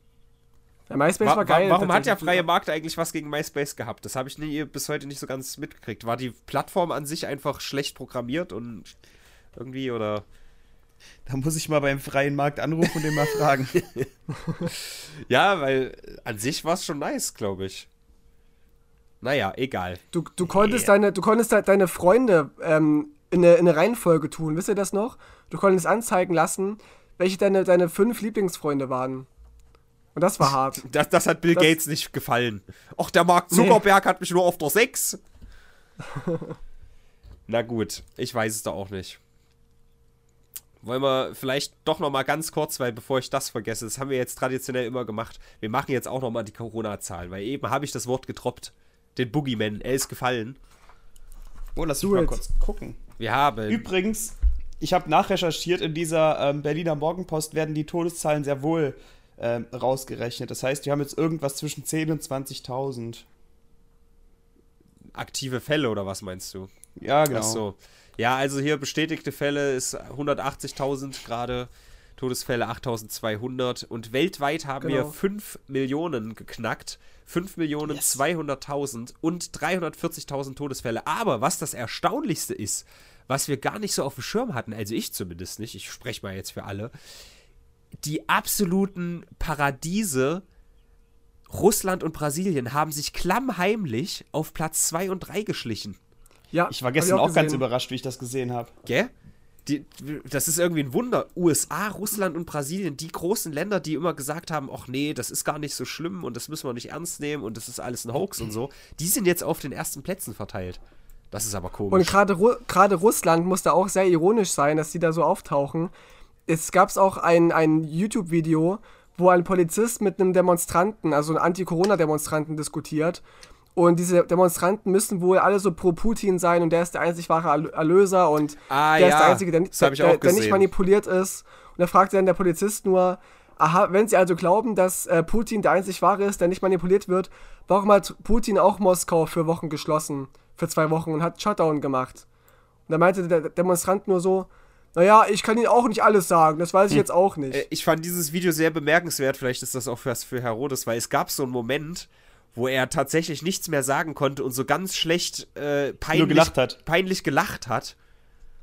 Speaker 1: Ja, MySpace war, war geil.
Speaker 3: Warum hat der freie Markt eigentlich was gegen MySpace gehabt? Das habe ich nie, bis heute nicht so ganz mitgekriegt. War die Plattform an sich einfach schlecht programmiert und irgendwie oder.
Speaker 2: Da muss ich mal beim freien Markt anrufen und den mal fragen.
Speaker 3: ja, weil an sich war es schon nice, glaube ich. Naja, egal.
Speaker 1: Du, du konntest, yeah. deine, du konntest deine Freunde ähm, in, eine, in eine Reihenfolge tun, wisst ihr das noch? Du konntest anzeigen lassen, welche deine, deine fünf Lieblingsfreunde waren. Und das war hart.
Speaker 3: Das, das hat Bill das Gates nicht gefallen. Ach, der Mark Zuckerberg nee. hat mich nur auf der 6. Na gut, ich weiß es da auch nicht. Wollen wir vielleicht doch noch mal ganz kurz, weil bevor ich das vergesse, das haben wir jetzt traditionell immer gemacht. Wir machen jetzt auch noch mal die Corona-Zahlen, weil eben habe ich das Wort getroppt den Boogeyman. Er ist gefallen.
Speaker 2: Oh, lass mich mal kurz gucken.
Speaker 3: Wir haben.
Speaker 2: Übrigens, ich habe nachrecherchiert, in dieser ähm, Berliner Morgenpost werden die Todeszahlen sehr wohl ähm, rausgerechnet. Das heißt, wir haben jetzt irgendwas zwischen 10.000 und 20.000.
Speaker 3: Aktive Fälle oder was meinst du?
Speaker 2: Ja, genau. Ach
Speaker 3: so. Ja, also hier bestätigte Fälle ist 180.000 gerade. Todesfälle 8200 und weltweit haben genau. wir 5 Millionen geknackt. 5 Millionen yes. 200.000 und 340.000 Todesfälle. Aber was das Erstaunlichste ist, was wir gar nicht so auf dem Schirm hatten, also ich zumindest nicht, ich spreche mal jetzt für alle, die absoluten Paradiese Russland und Brasilien haben sich klammheimlich auf Platz 2 und 3 geschlichen.
Speaker 2: Ja, ich war gestern auch, auch ganz überrascht, wie ich das gesehen habe.
Speaker 3: Gell? die, das ist irgendwie ein Wunder. USA, Russland und Brasilien, die großen Länder, die immer gesagt haben, ach nee, das ist gar nicht so schlimm und das müssen wir nicht ernst nehmen und das ist alles ein Hoax und so, die sind jetzt auf den ersten Plätzen verteilt. Das ist aber komisch.
Speaker 1: Und gerade Russland muss da auch sehr ironisch sein, dass die da so auftauchen. Es gab auch ein, ein YouTube-Video, wo ein Polizist mit einem Demonstranten, also einem Anti-Corona-Demonstranten diskutiert und diese Demonstranten müssen wohl alle so pro Putin sein und der ist der einzig wahre Erlöser und
Speaker 3: ah,
Speaker 1: der
Speaker 3: ja.
Speaker 1: ist der Einzige, der, der, der, nicht manipuliert ist. Und da fragt dann der Polizist nur, aha, wenn sie also glauben, dass äh, Putin der einzig wahre ist, der nicht manipuliert wird, warum hat Putin auch Moskau für Wochen geschlossen? Für zwei Wochen und hat Shutdown gemacht? Und da meinte der Demonstrant nur so, naja, ich kann Ihnen auch nicht alles sagen, das weiß ich hm. jetzt auch nicht. Äh,
Speaker 3: ich fand dieses Video sehr bemerkenswert, vielleicht ist das auch was für Herodes, weil es gab so einen Moment, wo er tatsächlich nichts mehr sagen konnte und so ganz schlecht äh, peinlich,
Speaker 2: gelacht hat.
Speaker 3: peinlich gelacht hat.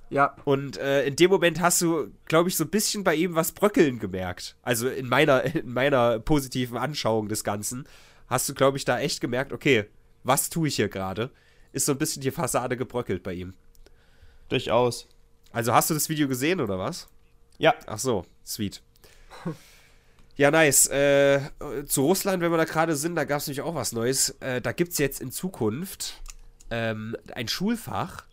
Speaker 1: Ja.
Speaker 3: Und äh, in dem Moment hast du, glaube ich, so ein bisschen bei ihm was bröckeln gemerkt. Also in meiner, in meiner positiven Anschauung des Ganzen hast du, glaube ich, da echt gemerkt, okay, was tue ich hier gerade? Ist so ein bisschen die Fassade gebröckelt bei ihm.
Speaker 2: Durchaus.
Speaker 3: Also hast du das Video gesehen oder was?
Speaker 2: Ja.
Speaker 3: Ach so, sweet. Ja, nice. Äh, zu Russland, wenn wir da gerade sind, da gab es nämlich auch was Neues. Äh, da gibt es jetzt in Zukunft ähm, ein Schulfach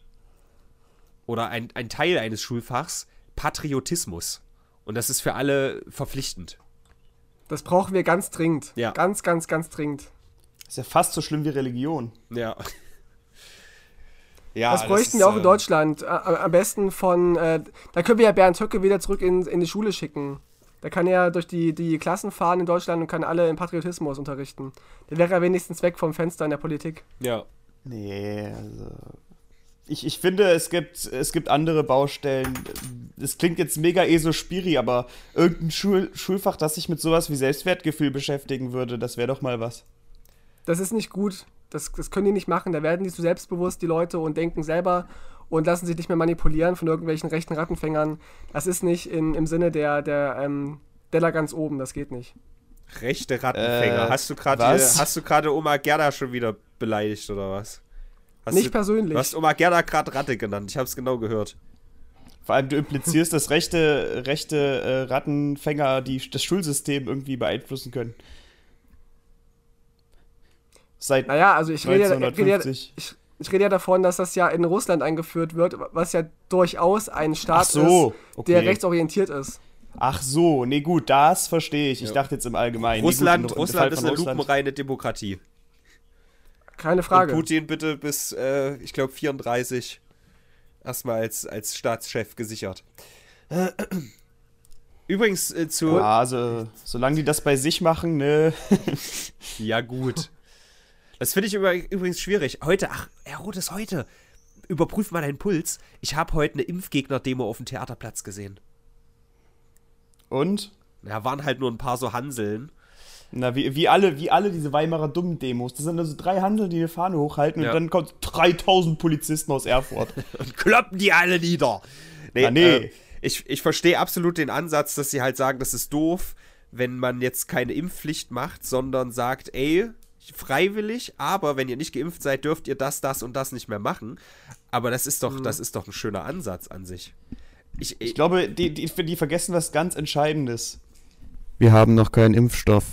Speaker 3: oder ein, ein Teil eines Schulfachs Patriotismus. Und das ist für alle verpflichtend.
Speaker 1: Das brauchen wir ganz dringend.
Speaker 3: Ja.
Speaker 1: Ganz, ganz, ganz dringend.
Speaker 2: ist ja fast so schlimm wie Religion.
Speaker 3: Ja.
Speaker 1: Ja das bräuchten wir auch in äh, Deutschland. Am besten von, äh, da können wir ja Bernd Höcke wieder zurück in, in die Schule schicken. Da kann er durch die, die Klassen fahren in Deutschland und kann alle im Patriotismus unterrichten. Der wäre ja wenigstens weg vom Fenster in der Politik.
Speaker 3: Ja.
Speaker 2: Nee, also. ich, ich finde, es gibt, es gibt andere Baustellen. Es klingt jetzt mega ESO-Spiri, aber irgendein Schul Schulfach, das sich mit sowas wie Selbstwertgefühl beschäftigen würde, das wäre doch mal was.
Speaker 1: Das ist nicht gut. Das, das können die nicht machen. Da werden die zu selbstbewusst, die Leute, und denken selber und lassen sich nicht mehr manipulieren von irgendwelchen rechten Rattenfängern. Das ist nicht in, im Sinne der, der ähm, Della ganz oben. Das geht nicht.
Speaker 3: Rechte Rattenfänger.
Speaker 2: Äh,
Speaker 3: hast du gerade hast du gerade Oma Gerda schon wieder beleidigt oder was? Hast
Speaker 1: nicht
Speaker 3: du,
Speaker 1: persönlich.
Speaker 3: Du hast Oma Gerda gerade Ratte genannt. Ich habe es genau gehört.
Speaker 2: Vor allem, du implizierst, dass rechte, rechte äh, Rattenfänger die, das Schulsystem irgendwie beeinflussen können. Seit
Speaker 1: Naja, also ich rede, ja, ich, rede ja,
Speaker 2: 1950.
Speaker 1: ich, ich rede ja davon, dass das ja in Russland eingeführt wird, was ja durchaus ein Staat
Speaker 2: so,
Speaker 1: ist, der
Speaker 2: okay.
Speaker 1: rechtsorientiert ist.
Speaker 2: Ach so, nee, gut, das verstehe ich. Ich
Speaker 3: Ja.
Speaker 2: dachte jetzt im Allgemeinen.
Speaker 3: Russland,
Speaker 2: nee, gut,
Speaker 3: Russland ist eine
Speaker 2: Russland.
Speaker 3: lupenreine Demokratie.
Speaker 1: Keine Frage.
Speaker 3: Und Putin bitte bis, äh, ich glaube, 34 erstmal als, als Staatschef gesichert. Übrigens äh, zu.
Speaker 2: Ja, also, solange die das bei sich machen, ne.
Speaker 3: Ja, gut. Das finde ich über, übrigens schwierig. Heute, ach, Herr Roth ist heute. Überprüf mal deinen Puls. Ich habe heute eine Impfgegner-Demo auf dem Theaterplatz gesehen.
Speaker 2: Und?
Speaker 3: Ja, waren halt nur ein paar so Hanseln.
Speaker 2: Na, wie, wie, alle, wie alle diese Weimarer Dummen-Demos. Das sind also drei Handel, die eine Fahne hochhalten
Speaker 3: Ja.
Speaker 2: und dann kommt 3000 Polizisten aus Erfurt.
Speaker 3: und kloppen die alle nieder. Nee,
Speaker 2: Ah, nee.
Speaker 3: Äh, ich, ich verstehe absolut den Ansatz, dass sie halt sagen, das ist doof, wenn man jetzt keine Impfpflicht macht, sondern sagt, ey, freiwillig, aber wenn ihr nicht geimpft seid, dürft ihr das, das und das nicht mehr machen. Aber das ist doch, das ist doch ein schöner Ansatz an sich. Ich,
Speaker 2: Ich glaube, die, die, die vergessen was ganz Entscheidendes. Wir haben noch keinen Impfstoff.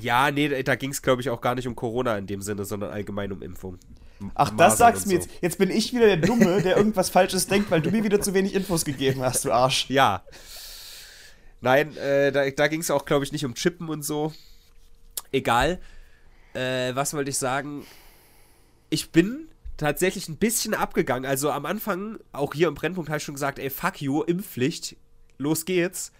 Speaker 3: ja, nee, da ging es, glaube ich, auch gar nicht um Corona in dem Sinne, sondern allgemein um Impfung.
Speaker 2: Ach,
Speaker 3: Masern
Speaker 2: das sagst du mir
Speaker 3: so.
Speaker 2: jetzt. Jetzt bin ich wieder der Dumme, der irgendwas Falsches denkt, weil du mir wieder zu wenig Infos gegeben hast, du Arsch.
Speaker 3: Ja. Nein, äh, da, da ging es auch, glaube ich, nicht um Chippen und so. Egal. Äh, was wollte ich sagen? Ich bin tatsächlich ein bisschen abgegangen. Also am Anfang, auch hier im Brennpunkt, habe ich schon gesagt, ey, fuck you, Impfpflicht, los geht's.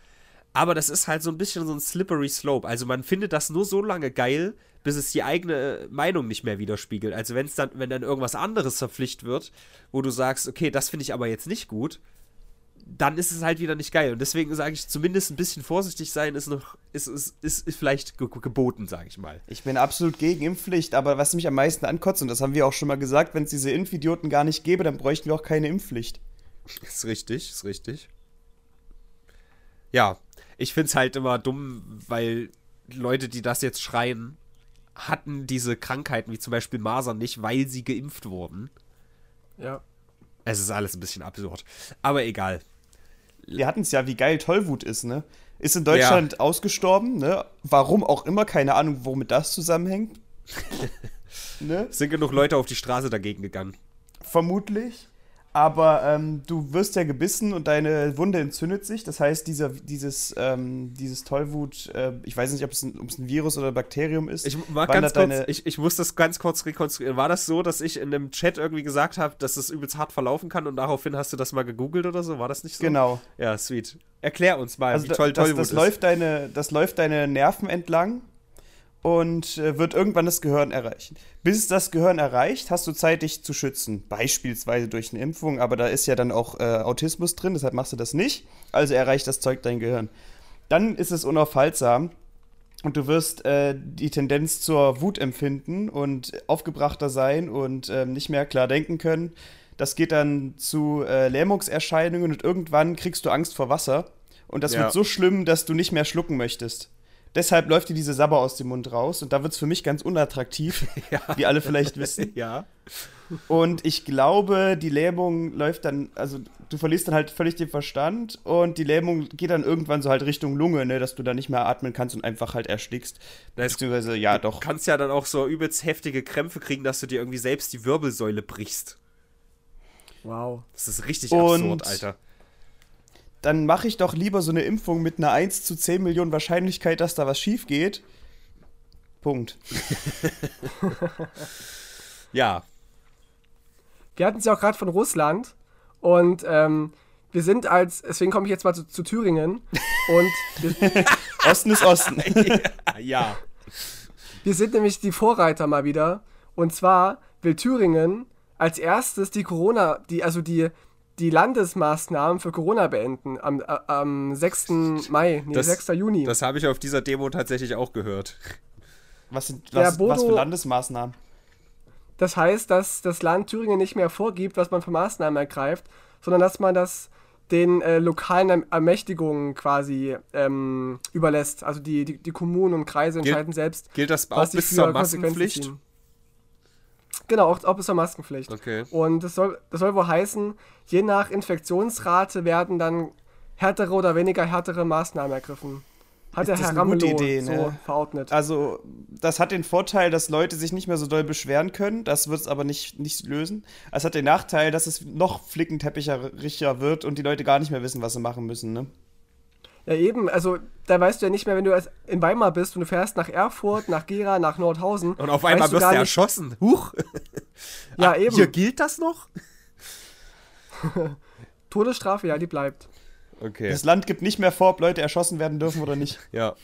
Speaker 3: Aber das ist halt so ein bisschen so ein slippery slope. Also man findet das nur so lange geil, bis es die eigene Meinung nicht mehr widerspiegelt. Also wenn dann, wenn dann irgendwas anderes verpflichtet wird, wo du sagst, okay, das finde ich aber jetzt nicht gut, dann ist es halt wieder nicht geil. Und deswegen sage ich, zumindest ein bisschen vorsichtig sein ist noch, ist, ist, ist, ist vielleicht ge geboten, sage ich mal.
Speaker 2: Ich bin absolut gegen Impfpflicht, aber was mich am meisten ankotzt, und das haben wir auch schon mal gesagt, wenn es diese Impfidioten gar nicht gäbe, dann bräuchten wir auch keine Impfpflicht.
Speaker 3: Ist richtig, ist richtig. Ja, ich finde es halt immer dumm, weil Leute, die das jetzt schreien, hatten diese Krankheiten wie zum Beispiel Masern nicht, weil sie geimpft wurden.
Speaker 1: Ja.
Speaker 3: Es ist alles ein bisschen absurd. Aber egal.
Speaker 2: Wir hatten es ja, wie geil Tollwut ist, ne? Ist in Deutschland ausgestorben, ne? Warum auch immer, keine Ahnung, womit das zusammenhängt. ne?
Speaker 3: Sind genug Leute auf die Straße dagegen gegangen.
Speaker 2: Vermutlich. Aber ähm, du wirst ja gebissen und deine Wunde entzündet sich. Das heißt, dieser, dieses, ähm, dieses Tollwut, äh, ich weiß nicht, ob es, ein, ob es ein Virus oder Bakterium ist.
Speaker 3: Ich,
Speaker 2: wandert
Speaker 3: ganz kurz, ich, ich muss das ganz kurz rekonstruieren. War das so, dass ich in einem Chat irgendwie gesagt habe, dass es übelst hart verlaufen kann und daraufhin hast du das mal gegoogelt oder so? War das nicht so?
Speaker 2: Genau.
Speaker 3: Ja, sweet. Erklär uns mal,
Speaker 2: Also
Speaker 3: wie
Speaker 2: da-
Speaker 3: toll
Speaker 2: das,
Speaker 3: Tollwut
Speaker 2: das
Speaker 3: ist.
Speaker 2: läuft deine, das läuft deine Nerven entlang und äh, wird irgendwann das Gehirn erreichen. Bis es das Gehirn erreicht, hast du Zeit, dich zu schützen. Beispielsweise durch eine Impfung, aber da ist ja dann auch äh, Autismus drin, deshalb machst du das nicht. Also erreicht das Zeug dein Gehirn. Dann ist es unaufhaltsam und du wirst äh, die Tendenz zur Wut empfinden und aufgebrachter sein und ähm, nicht mehr klar denken können. Das geht dann zu äh, Lähmungserscheinungen und irgendwann kriegst du Angst vor Wasser. Und das
Speaker 3: Ja.
Speaker 2: wird so schlimm, dass du nicht mehr schlucken möchtest. Deshalb läuft dir diese Sabber aus dem Mund raus und da wird es für mich ganz unattraktiv, wie alle vielleicht wissen.
Speaker 3: ja.
Speaker 2: Und ich glaube, die Lähmung läuft dann, also du verlierst dann halt völlig den Verstand und die Lähmung geht dann irgendwann so halt Richtung Lunge, ne, dass du da nicht mehr atmen kannst und einfach halt erstickst.
Speaker 3: Das-
Speaker 2: Beziehungsweise, ja,
Speaker 3: Du
Speaker 2: doch.
Speaker 3: kannst ja dann auch so übelst heftige Krämpfe kriegen, dass du dir irgendwie selbst die Wirbelsäule brichst.
Speaker 1: Wow.
Speaker 3: Das ist richtig
Speaker 2: Und-
Speaker 3: absurd, Alter.
Speaker 2: Dann mache ich doch lieber so eine Impfung mit einer 1 zu 10 Millionen Wahrscheinlichkeit, dass da was schief geht. Punkt.
Speaker 3: Ja.
Speaker 1: Wir hatten es ja auch gerade von Russland und ähm, wir sind als, deswegen komme ich jetzt mal zu, zu Thüringen und wir,
Speaker 2: Osten ist Osten.
Speaker 3: ja.
Speaker 1: wir sind nämlich die Vorreiter mal wieder und zwar will Thüringen als erstes die Corona, die, also die, die Landesmaßnahmen für Corona beenden am, äh, am 6. Mai, nee,
Speaker 3: Das-
Speaker 1: 6. Juni.
Speaker 3: Das habe ich auf dieser Demo tatsächlich auch gehört.
Speaker 2: Was sind was,
Speaker 1: Bodo-
Speaker 2: was für Landesmaßnahmen?
Speaker 1: Das heißt, dass das Land Thüringen nicht mehr vorgibt, was man für Maßnahmen ergreift, sondern dass man das den äh, lokalen Erm- Ermächtigungen quasi ähm, überlässt. Also die, die, die Kommunen und Kreise
Speaker 3: Gilt-
Speaker 1: entscheiden selbst,
Speaker 3: Gilt das auch
Speaker 1: was sie
Speaker 3: bis
Speaker 1: für
Speaker 3: zur Maskenpflicht?
Speaker 1: ziehen. Genau, auch, auch bis zur Maskenpflicht.
Speaker 3: Okay.
Speaker 1: Und das soll, das soll wohl heißen, je nach Infektionsrate werden dann härtere oder weniger härtere Maßnahmen ergriffen. Hat der
Speaker 2: Ist das
Speaker 1: Herr
Speaker 2: eine gute
Speaker 1: Ramelow
Speaker 2: Idee,
Speaker 1: so
Speaker 2: ne?
Speaker 1: verordnet.
Speaker 2: Also, das hat den Vorteil, dass Leute sich nicht mehr so doll beschweren können. Das wird es aber nicht, nicht lösen. Es hat den Nachteil, dass es noch flickenteppicher wird und die Leute gar nicht mehr wissen, was sie machen müssen. Ne?
Speaker 1: Ja, eben, also da weißt du ja nicht mehr, wenn du in Weimar bist und du fährst nach Erfurt, nach Gera, nach Nordhausen.
Speaker 3: Und auf einmal
Speaker 1: du
Speaker 3: wirst du
Speaker 1: nicht-
Speaker 3: erschossen. Huch.
Speaker 1: Ja,
Speaker 3: Ah,
Speaker 1: eben.
Speaker 3: Hier gilt das noch?
Speaker 1: Todesstrafe, ja, die bleibt.
Speaker 3: Okay.
Speaker 2: Das Land gibt nicht mehr vor, ob Leute erschossen werden dürfen oder nicht.
Speaker 3: Ja.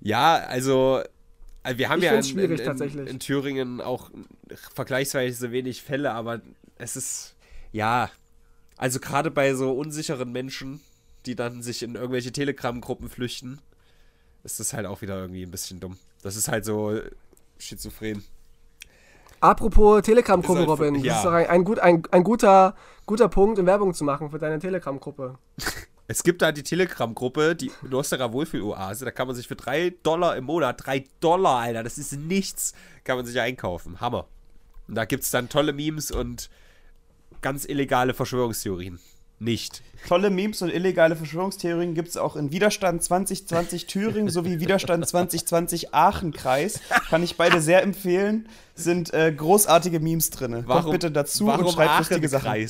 Speaker 3: ja, also äh, wir haben
Speaker 1: Ich
Speaker 3: ja in,
Speaker 1: schwierig,
Speaker 3: in, in,
Speaker 1: tatsächlich.
Speaker 3: in Thüringen auch vergleichsweise wenig Fälle, aber es ist ja, also gerade bei so unsicheren Menschen, die dann sich in irgendwelche Telegram-Gruppen flüchten, ist das halt auch wieder irgendwie ein bisschen dumm. Das ist halt so schizophren.
Speaker 1: Apropos Telegram-Gruppe, Robin,
Speaker 3: ja.
Speaker 1: das ist doch ein, ein, gut, ein, ein guter, guter Punkt, um Werbung zu machen für deine Telegram-Gruppe.
Speaker 3: Es gibt da die Telegram-Gruppe, die Nostera Wohlfühl-Oase. Da kann man sich für 3 Dollar im Monat, 3 Dollar, Alter, das ist nichts, kann man sich einkaufen. Hammer. Und da gibt es dann tolle Memes und ganz illegale Verschwörungstheorien. Nicht.
Speaker 2: Tolle Memes und illegale Verschwörungstheorien gibt es auch in Widerstand 2020 Thüringen sowie Widerstand 2020 Aachenkreis. Kann ich beide sehr empfehlen. Sind äh, großartige Memes drin. Kommt bitte dazu
Speaker 3: warum
Speaker 2: und schreibt lustige Sachen.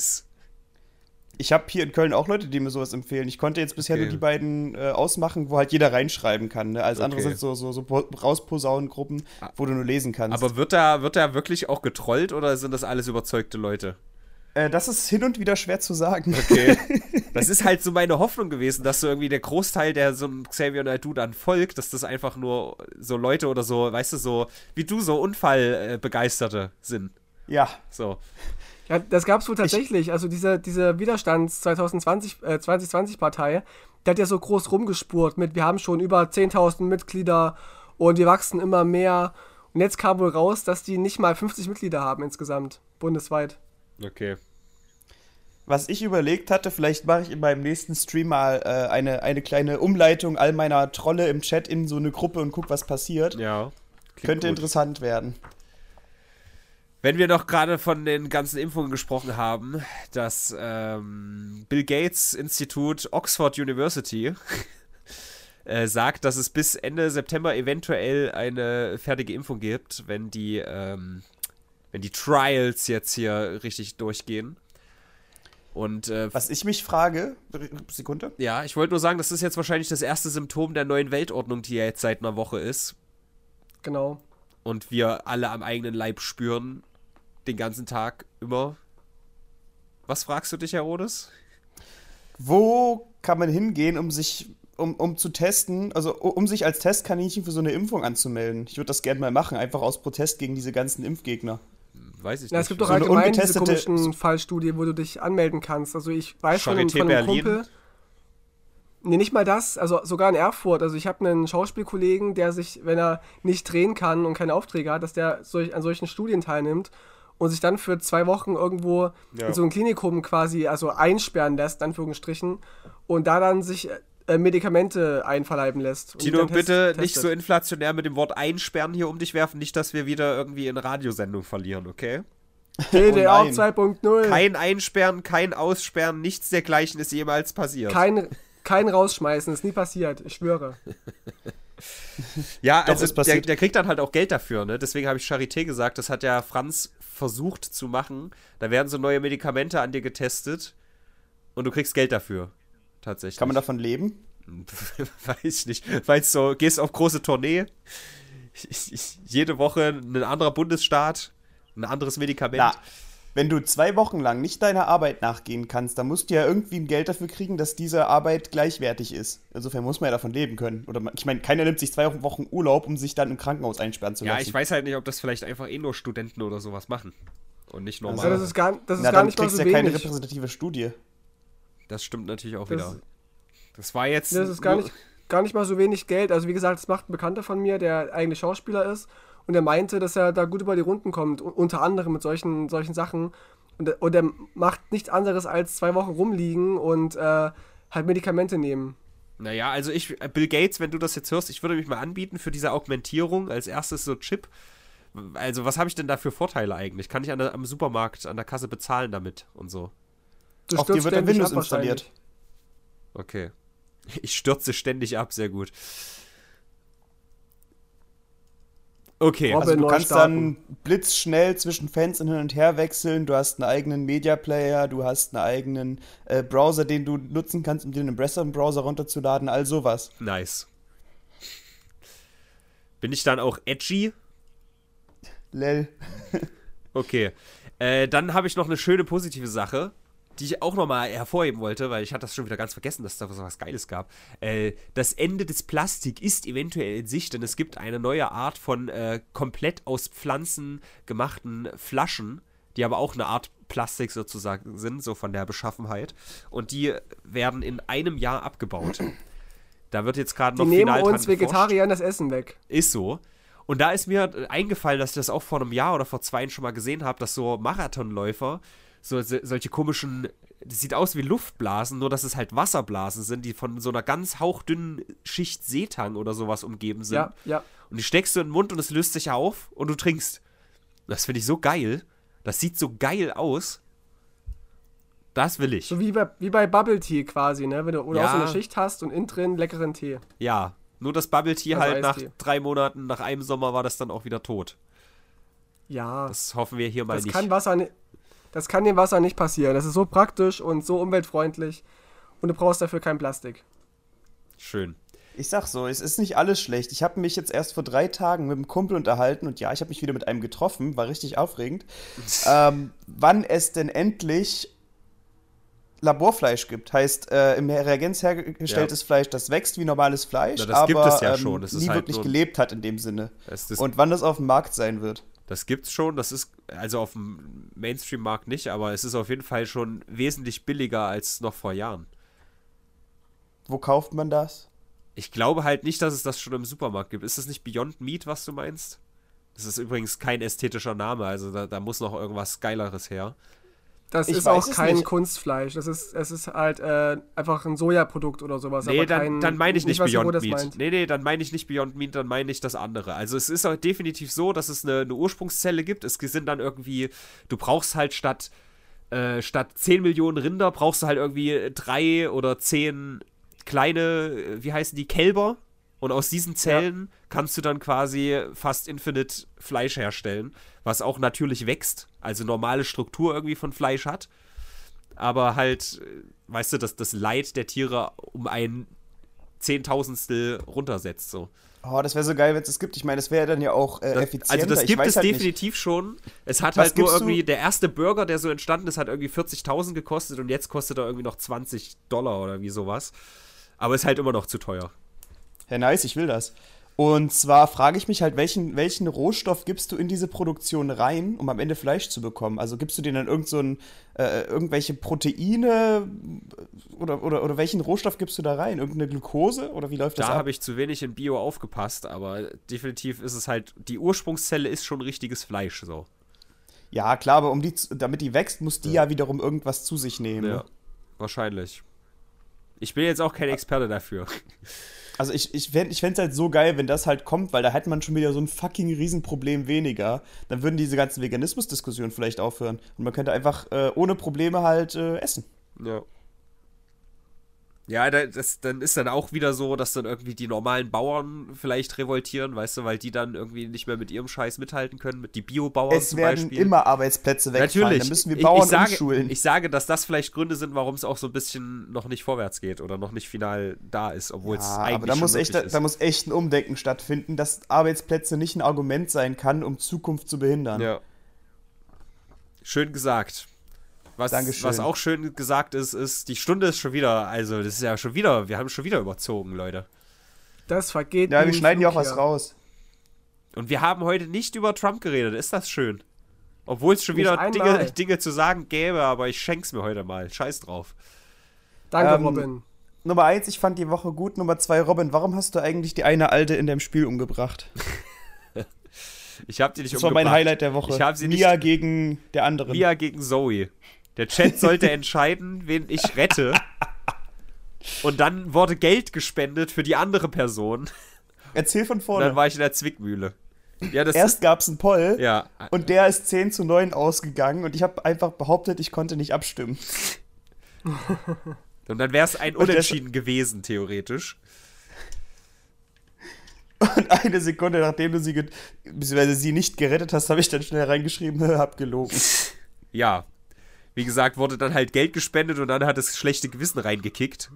Speaker 2: Ich habe hier in Köln auch Leute, die mir sowas empfehlen. Ich konnte jetzt bisher
Speaker 3: Okay.
Speaker 2: nur die beiden äh, ausmachen, wo halt jeder reinschreiben kann. Ne? Andere
Speaker 3: Okay.
Speaker 2: sind so, so, so Po- Rausposaunengruppen, wo du nur lesen kannst.
Speaker 3: Aber wird da, wird da wirklich auch getrollt oder sind das alles überzeugte Leute?
Speaker 2: Äh, das ist hin und wieder schwer zu sagen.
Speaker 3: Okay. Das ist halt so meine Hoffnung gewesen, dass so irgendwie der Großteil, der so Xavier Naidoo dann folgt, dass das einfach nur so Leute oder so, weißt du, so wie du, so Unfallbegeisterte sind.
Speaker 2: Ja,
Speaker 3: So.
Speaker 1: Ja, das gab es wohl tatsächlich. Also diese, diese Widerstands 2020, äh, 2020-Partei, der hat ja so groß rumgespurt mit, wir haben schon über 10.000 Mitglieder und wir wachsen immer mehr. Und jetzt kam wohl raus, dass die nicht mal 50 Mitglieder haben insgesamt, bundesweit.
Speaker 3: Okay.
Speaker 2: was ich überlegt hatte, vielleicht mache ich in meinem nächsten Stream mal äh, eine, eine kleine Umleitung all meiner Trolle im Chat in so eine Gruppe und guck, was passiert.
Speaker 3: Ja.
Speaker 2: Könnte
Speaker 3: gut.
Speaker 2: interessant werden.
Speaker 3: Wenn wir noch gerade von den ganzen Impfungen gesprochen haben, das ähm, Bill Gates Institut Oxford University äh, sagt, dass es bis Ende September eventuell eine fertige Impfung gibt, wenn die, ähm, wenn die Trials jetzt hier richtig durchgehen. Und äh,
Speaker 2: Was ich mich frage, Sekunde,
Speaker 3: ja, ich wollte nur sagen, das ist jetzt wahrscheinlich das erste Symptom der neuen Weltordnung, die ja jetzt seit einer Woche ist.
Speaker 1: Genau.
Speaker 3: Und wir alle am eigenen Leib spüren, den ganzen Tag immer. Was fragst du dich, Herodes?
Speaker 2: wo kann man hingehen, um sich, um, um zu testen, also um sich als Testkaninchen für so eine Impfung anzumelden? Ich würde das gerne mal machen, einfach aus Protest gegen diese ganzen Impfgegner.
Speaker 3: Weiß ich
Speaker 1: Ja,
Speaker 3: nicht.
Speaker 1: es gibt doch
Speaker 2: So eine
Speaker 1: allgemein diese komischen Fallstudien, wo du dich anmelden kannst. Also ich weiß von, einem-
Speaker 3: Charité
Speaker 1: von einem
Speaker 3: Berlin?
Speaker 1: Kumpel. Nee, nicht mal das, also sogar in Erfurt. Also ich habe einen Schauspielkollegen, der sich, wenn er nicht drehen kann und keine Aufträge hat, dass der solch, an solchen Studien teilnimmt und sich dann für zwei Wochen irgendwo
Speaker 3: Ja.
Speaker 1: in so einem Klinikum quasi also einsperren lässt, in Anführungsstrichen, und da dann sich äh, Medikamente einverleiben lässt.
Speaker 3: Tino, bitte nicht
Speaker 1: testet.
Speaker 3: so inflationär mit dem Wort einsperren hier um dich werfen, nicht, dass wir wieder irgendwie eine Radiosendung verlieren, okay?
Speaker 1: DDR
Speaker 2: Oh nein.
Speaker 1: 2.0.
Speaker 3: Kein Einsperren, kein Aussperren, nichts dergleichen ist jemals passiert.
Speaker 1: Kein, kein Rausschmeißen, ist nie passiert, ich schwöre.
Speaker 3: ja,
Speaker 2: Doch,
Speaker 3: also
Speaker 2: ist
Speaker 3: der,
Speaker 2: passiert.
Speaker 3: der kriegt dann halt auch Geld dafür, ne? Deswegen habe ich Charité gesagt, das hat ja Franz versucht zu machen. Da werden so neue Medikamente an dir getestet und du kriegst Geld dafür. Tatsächlich.
Speaker 2: Kann man davon leben?
Speaker 3: Weiß ich nicht. Weißt du, gehst auf große Tournee, ich, ich, jede Woche ein anderer Bundesstaat, ein anderes Medikament.
Speaker 2: Na, wenn du zwei Wochen lang nicht deiner Arbeit nachgehen kannst, dann musst du ja irgendwie ein Geld dafür kriegen, dass diese Arbeit gleichwertig ist. Insofern muss man ja davon leben können. Oder man, ich meine, keiner nimmt sich zwei Wochen Urlaub, um sich dann im Krankenhaus einsperren zu lassen.
Speaker 3: Ja, ich weiß halt nicht, ob das vielleicht einfach eh nur Studenten oder sowas machen. Und nicht normal.
Speaker 1: Also das ist gar, das ist
Speaker 2: Na,
Speaker 1: gar
Speaker 2: dann
Speaker 1: nicht mal so
Speaker 2: du ja keine
Speaker 1: wenig.
Speaker 2: repräsentative Studie.
Speaker 3: Das stimmt natürlich auch
Speaker 1: Das-
Speaker 3: wieder. Das war jetzt.
Speaker 1: Das ist gar nicht, gar nicht mal so wenig Geld. Also wie gesagt, das macht ein Bekannter von mir, der eigentlich Schauspieler ist. Und er meinte, dass er da gut über die Runden kommt. Unter anderem mit solchen, solchen Sachen. Und, er- und er macht nichts anderes als zwei Wochen rumliegen und äh, halt Medikamente nehmen.
Speaker 3: Naja, also ich, Bill Gates, wenn du das jetzt hörst, ich würde mich mal anbieten für diese Augmentierung als erstes so Chip. Also, was habe ich denn da für Vorteile eigentlich? Kann ich an der, am Supermarkt, an der Kasse bezahlen damit und so?
Speaker 1: Du
Speaker 2: Auf dir wird dann Windows installiert.
Speaker 3: Okay. Ich stürze ständig ab, sehr gut. Okay.
Speaker 2: Also du kannst
Speaker 1: starten.
Speaker 2: dann blitzschnell zwischen Fenstern hin und her wechseln. Du hast einen eigenen Media Player, du hast einen eigenen äh, Browser, den du nutzen kannst, um dir einen besseren Browser runterzuladen, all sowas.
Speaker 3: Nice. Bin ich dann auch edgy?
Speaker 2: Lel.
Speaker 3: Okay. Äh, dann habe ich noch eine schöne positive Sache, die ich auch nochmal hervorheben wollte, weil ich hatte das schon wieder ganz vergessen, dass es da so was Geiles gab. Äh, das Ende des Plastik ist eventuell in Sicht, denn es gibt eine neue Art von äh, komplett aus Pflanzen gemachten Flaschen, die aber auch eine Art Plastik sozusagen sind, so von der Beschaffenheit. Und die werden in einem Jahr abgebaut. Da wird jetzt gerade
Speaker 1: Die
Speaker 3: noch
Speaker 1: nehmen
Speaker 3: final dran
Speaker 1: uns. Vegetariern das Essen weg.
Speaker 3: Ist so. Und da ist mir eingefallen, dass ich das auch vor einem Jahr oder vor zwei schon mal gesehen habe, dass so Marathonläufer so, so solche komischen, das sieht aus wie Luftblasen, nur dass es halt Wasserblasen sind, die von so einer ganz hauchdünnen Schicht Seetang oder sowas umgeben sind.
Speaker 1: Ja, ja.
Speaker 3: Und die steckst du in den Mund und es löst sich auf und du trinkst. Das finde ich so geil. Das sieht so geil aus. Das will ich.
Speaker 1: So wie bei, wie bei Bubble Tea quasi, ne? Wenn du oder
Speaker 3: Ja.
Speaker 1: auch so eine Schicht hast und innen drin leckeren Tee.
Speaker 3: Ja. Nur das Bubble Tea
Speaker 1: Also
Speaker 3: halt nach drei Monaten, nach einem Sommer war das dann auch wieder tot.
Speaker 1: Ja.
Speaker 3: Das hoffen wir hier mal
Speaker 1: Das
Speaker 3: nicht.
Speaker 1: kann Wasser Das kann dem Wasser nicht passieren. Das ist so praktisch und so umweltfreundlich. Und du brauchst dafür kein Plastik.
Speaker 3: Schön.
Speaker 2: Ich sag so, es ist nicht alles schlecht. Ich habe mich jetzt erst vor drei Tagen mit einem Kumpel unterhalten und ja, ich habe mich wieder mit einem getroffen, war richtig aufregend. ähm, wann es denn endlich Laborfleisch gibt. Heißt, äh, im Reagenz hergestelltes Fleisch, das wächst wie normales Fleisch,
Speaker 3: Na, das
Speaker 2: aber
Speaker 3: gibt es ja
Speaker 2: ähm,
Speaker 3: schon. Das ist
Speaker 2: nie
Speaker 3: halt
Speaker 2: wirklich
Speaker 3: nur-
Speaker 2: gelebt hat in dem Sinne. Und wann das auf dem Markt sein wird.
Speaker 3: Das gibt's schon. Das ist also auf dem Mainstream-Markt nicht, aber es ist auf jeden Fall schon wesentlich billiger als noch vor Jahren.
Speaker 2: Wo kauft man das?
Speaker 3: Ich glaube halt nicht, dass es das schon im Supermarkt gibt. Ist das nicht Beyond Meat, was du meinst? Das ist übrigens kein ästhetischer Name, also da, da muss noch irgendwas Geileres her.
Speaker 1: Das
Speaker 2: Ich
Speaker 1: ist auch kein
Speaker 2: nicht.
Speaker 1: Kunstfleisch. Das ist, es ist halt äh, einfach ein Sojaprodukt oder sowas.
Speaker 3: Nee, dann,
Speaker 1: kein,
Speaker 3: dann meine ich nicht
Speaker 1: Ivo
Speaker 3: Beyond Meat.
Speaker 1: meint.
Speaker 3: Nee, nee, dann meine ich nicht Beyond Meat, dann meine ich das andere. Also es ist auch definitiv so, dass es eine, eine Ursprungszelle gibt. Es sind dann irgendwie, du brauchst halt statt, äh, statt 10 Millionen Rinder, brauchst du halt irgendwie drei oder zehn kleine, äh, wie heißen die, Kälber. Und aus diesen Zellen kannst du dann quasi fast infinite Fleisch herstellen, was auch natürlich wächst, also normale Struktur irgendwie von Fleisch hat aber halt, äh, weißt du, dass das Leid der Tiere um ein Zehntausendstel runtersetzt. So.
Speaker 2: Oh, das wäre so geil, wenn es das gibt. Ich meine, das wäre dann ja auch äh, effizienter.
Speaker 3: also das gibt es
Speaker 2: halt nicht.
Speaker 3: definitiv schon. Es hat
Speaker 2: Was
Speaker 3: halt nur
Speaker 2: gibst du-
Speaker 3: irgendwie, der erste Burger, der so entstanden ist, hat irgendwie 40.000 gekostet und jetzt kostet er irgendwie noch 20 Dollar oder wie sowas. Aber ist halt immer noch zu teuer.
Speaker 2: Ja, nice, ich will das. Und zwar frage ich mich halt, welchen, welchen Rohstoff gibst du in diese Produktion rein, um am Ende Fleisch zu bekommen? Also gibst du denen dann irgend so ein, äh, irgendwelche Proteine oder, oder, oder welchen Rohstoff gibst du da rein? Irgendeine Glucose oder wie läuft das
Speaker 3: Da
Speaker 2: ab?
Speaker 3: habe ich zu wenig in Bio aufgepasst, aber definitiv ist es halt, die Ursprungszelle ist schon richtiges Fleisch so.
Speaker 2: Ja, klar, aber um die, damit die wächst, muss die ja, wiederum irgendwas zu sich nehmen.
Speaker 3: Ja,
Speaker 2: ne?
Speaker 3: wahrscheinlich. Ich bin jetzt auch kein Experte dafür.
Speaker 2: Also ich, ich fände es halt so geil, wenn das halt kommt, weil da hätte man schon wieder so ein fucking Riesenproblem weniger. Dann würden diese ganzen Veganismus-Diskussionen vielleicht aufhören. Und man könnte einfach äh, ohne Probleme halt äh, essen.
Speaker 3: Ja. Ja, da- das, dann ist dann auch wieder so, dass dann irgendwie die normalen Bauern vielleicht revoltieren, weißt du, weil die dann irgendwie nicht mehr mit ihrem Scheiß mithalten können, mit die Biobauern
Speaker 2: Es
Speaker 3: zum
Speaker 2: werden
Speaker 3: Beispiel.
Speaker 2: immer Arbeitsplätze wegfallen.
Speaker 3: Natürlich.
Speaker 2: Dann müssen wir
Speaker 3: Ich-
Speaker 2: Bauern
Speaker 3: ich, sage,
Speaker 2: umschulen.
Speaker 3: Ich sage, dass das vielleicht Gründe sind, warum es auch so ein bisschen noch nicht vorwärts geht oder noch nicht final da ist, obwohl es
Speaker 2: ja,
Speaker 3: eigentlich
Speaker 2: aber da
Speaker 3: schon
Speaker 2: muss, echt,
Speaker 3: ist.
Speaker 2: da muss echt ein Umdenken stattfinden, dass Arbeitsplätze nicht ein Argument sein kann, um Zukunft zu behindern.
Speaker 3: ja. Schön gesagt. Was,
Speaker 2: Dankeschön.
Speaker 3: was auch schön gesagt ist, ist, die Stunde ist schon wieder, also das ist ja schon wieder, wir haben schon wieder überzogen, Leute.
Speaker 1: Das vergeht.
Speaker 2: Ja, wir schneiden ja auch was raus.
Speaker 3: Und wir haben heute nicht über Trump geredet, ist das schön? Obwohl es schon
Speaker 1: Nicht
Speaker 3: wieder. Dinge, Dinge zu sagen gäbe, aber ich schenk's mir heute mal. Scheiß drauf.
Speaker 1: Danke,
Speaker 2: Ähm,
Speaker 1: Robin.
Speaker 2: Nummer eins, ich fand die Woche gut. Nummer zwei, Robin, warum hast du eigentlich die eine Alte in dem Spiel umgebracht?
Speaker 3: Ich hab die nicht
Speaker 2: Das war mein
Speaker 3: umgebracht.
Speaker 2: Highlight der Woche.
Speaker 3: Ich hab sie
Speaker 2: Mia
Speaker 3: nicht,
Speaker 2: gegen der anderen.
Speaker 3: Mia gegen Zoe. Der Chat sollte entscheiden, wen ich rette. Und dann wurde Geld gespendet für die andere Person.
Speaker 2: Erzähl von
Speaker 3: Und
Speaker 2: vorne.
Speaker 3: dann war ich in der Zwickmühle. Ja, das
Speaker 2: Erst gab es einen Poll
Speaker 3: Ja.
Speaker 2: und der ist 10 zu 9 ausgegangen und ich habe einfach behauptet, ich konnte nicht abstimmen.
Speaker 3: Und dann wäre es ein
Speaker 2: Und
Speaker 3: Unentschieden gewesen, theoretisch.
Speaker 2: Und eine Sekunde nachdem du sie, beziehungsweise sie nicht gerettet hast, habe ich dann schnell reingeschrieben, hab gelogen.
Speaker 3: Ja. Wie gesagt, wurde dann halt Geld gespendet und dann hat das schlechte Gewissen reingekickt.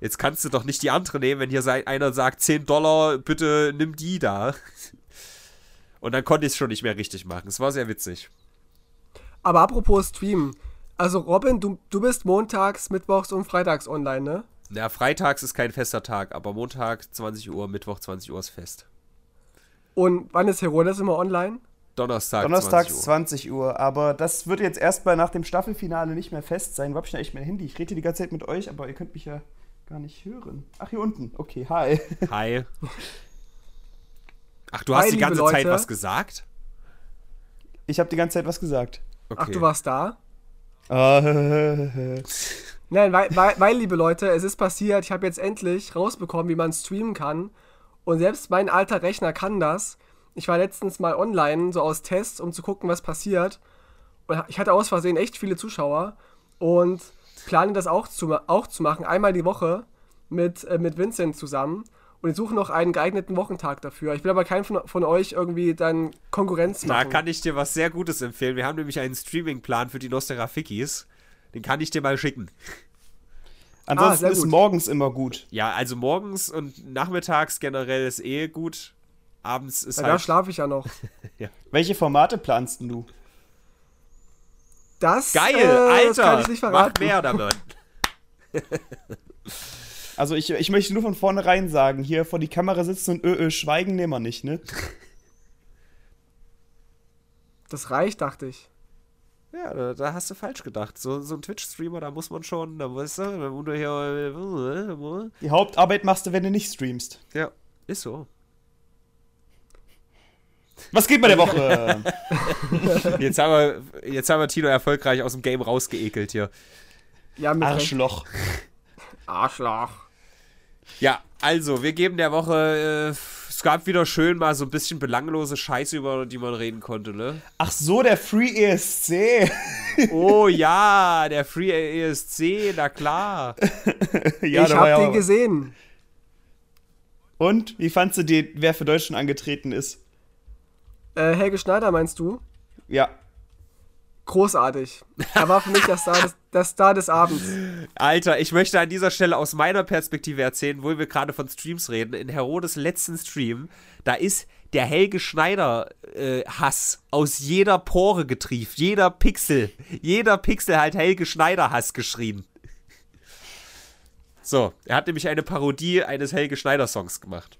Speaker 3: Jetzt kannst du doch nicht die andere nehmen, wenn hier einer sagt, 10 Dollar, bitte nimm die da. Und dann konnte ich es schon nicht mehr richtig machen. Es war sehr witzig.
Speaker 1: Aber apropos Stream. Also, Robin, du, du bist montags, mittwochs und freitags online, ne?
Speaker 3: Ja, freitags ist kein fester Tag, aber Montag 20 Uhr, Mittwoch 20 Uhr ist fest.
Speaker 1: Und wann ist Herodes immer online?
Speaker 3: Donnerstag,
Speaker 2: Donnerstags
Speaker 3: 20 Uhr.
Speaker 2: 20 Uhr, aber das wird jetzt erstmal nach dem Staffelfinale nicht mehr fest sein. Wo hab ich denn echt mein Handy? Ich rede hier die ganze Zeit mit euch, aber ihr könnt mich ja gar nicht hören. Ach, hier unten. Okay, hi.
Speaker 3: Hi. Ach, du
Speaker 1: Hi,
Speaker 3: hast die ganze Zeit
Speaker 1: Leute.
Speaker 3: was gesagt?
Speaker 2: Ich habe die ganze Zeit was gesagt.
Speaker 3: Okay.
Speaker 1: Ach, du warst da? Nein, weil, weil, weil, liebe Leute, es ist passiert, ich habe jetzt endlich rausbekommen, wie man streamen kann. Und selbst mein alter Rechner kann das. Ich war letztens mal online, so aus Tests, um zu gucken, was passiert. Und ich hatte aus Versehen echt viele Zuschauer. Und plane das auch zu, auch zu machen, einmal die Woche mit, äh, mit Vincent zusammen. Und ich suche noch einen geeigneten Wochentag dafür. Ich will aber keinen von, von euch irgendwie dann Konkurrenz
Speaker 3: Da
Speaker 1: machen.
Speaker 3: kann ich dir was sehr Gutes empfehlen. Wir haben nämlich einen Streaming-Plan für die Nosterafikis. Den kann ich dir mal schicken.
Speaker 2: Ansonsten
Speaker 1: sehr
Speaker 2: ist
Speaker 1: gut.
Speaker 2: morgens immer gut.
Speaker 3: Ja, also morgens und nachmittags generell ist eh gut. Abends ist
Speaker 1: da
Speaker 3: halt.
Speaker 1: schlafe ich ja noch.
Speaker 2: Welche Formate planst denn du?
Speaker 1: Das,
Speaker 3: Geil,
Speaker 1: äh,
Speaker 3: Alter!
Speaker 1: das kann ich nicht
Speaker 3: Mach
Speaker 1: verraten.
Speaker 3: mehr damit.
Speaker 2: Also ich, ich möchte nur von vornherein sagen, hier vor die Kamera sitzen und ö, ö, schweigen nehmen wir nicht, ne?
Speaker 1: Das reicht, dachte ich.
Speaker 3: Ja, da, da hast du falsch gedacht. So, so ein Twitch-Streamer, da muss man schon, da weißt du, da muss man hier.
Speaker 2: Die Hauptarbeit machst du, wenn du nicht streamst.
Speaker 3: Ja, ist so.
Speaker 2: Was geht bei der Woche?
Speaker 3: Jetzt haben wir, jetzt haben wir Tino erfolgreich aus dem Game rausgeekelt hier.
Speaker 1: Ja.
Speaker 2: Arschloch.
Speaker 1: Arschloch.
Speaker 3: Ja, also, wir geben der Woche. Äh, es gab wieder schön mal so ein bisschen belanglose Scheiße, über die man reden konnte, ne?
Speaker 2: Ach so, der Free ESC.
Speaker 3: Oh ja, der Free ESC, na klar.
Speaker 2: ja,
Speaker 1: ich hab
Speaker 2: ja
Speaker 1: den gesehen.
Speaker 2: Und wie fandst du den, wer für Deutschland angetreten ist?
Speaker 1: Äh, Helge Schneider meinst du?
Speaker 2: Ja.
Speaker 1: Großartig. Er war für mich der Star des, der Star des Abends.
Speaker 3: Alter, ich möchte an dieser Stelle aus meiner Perspektive erzählen, wo wir gerade von Streams reden. In Herodes letzten Stream, da ist der Helge Schneider äh, Hass aus jeder Pore getrieft. Jeder Pixel. Jeder Pixel hat Helge Schneider Hass geschrien. So, er hat nämlich eine Parodie eines Helge Schneider Songs gemacht.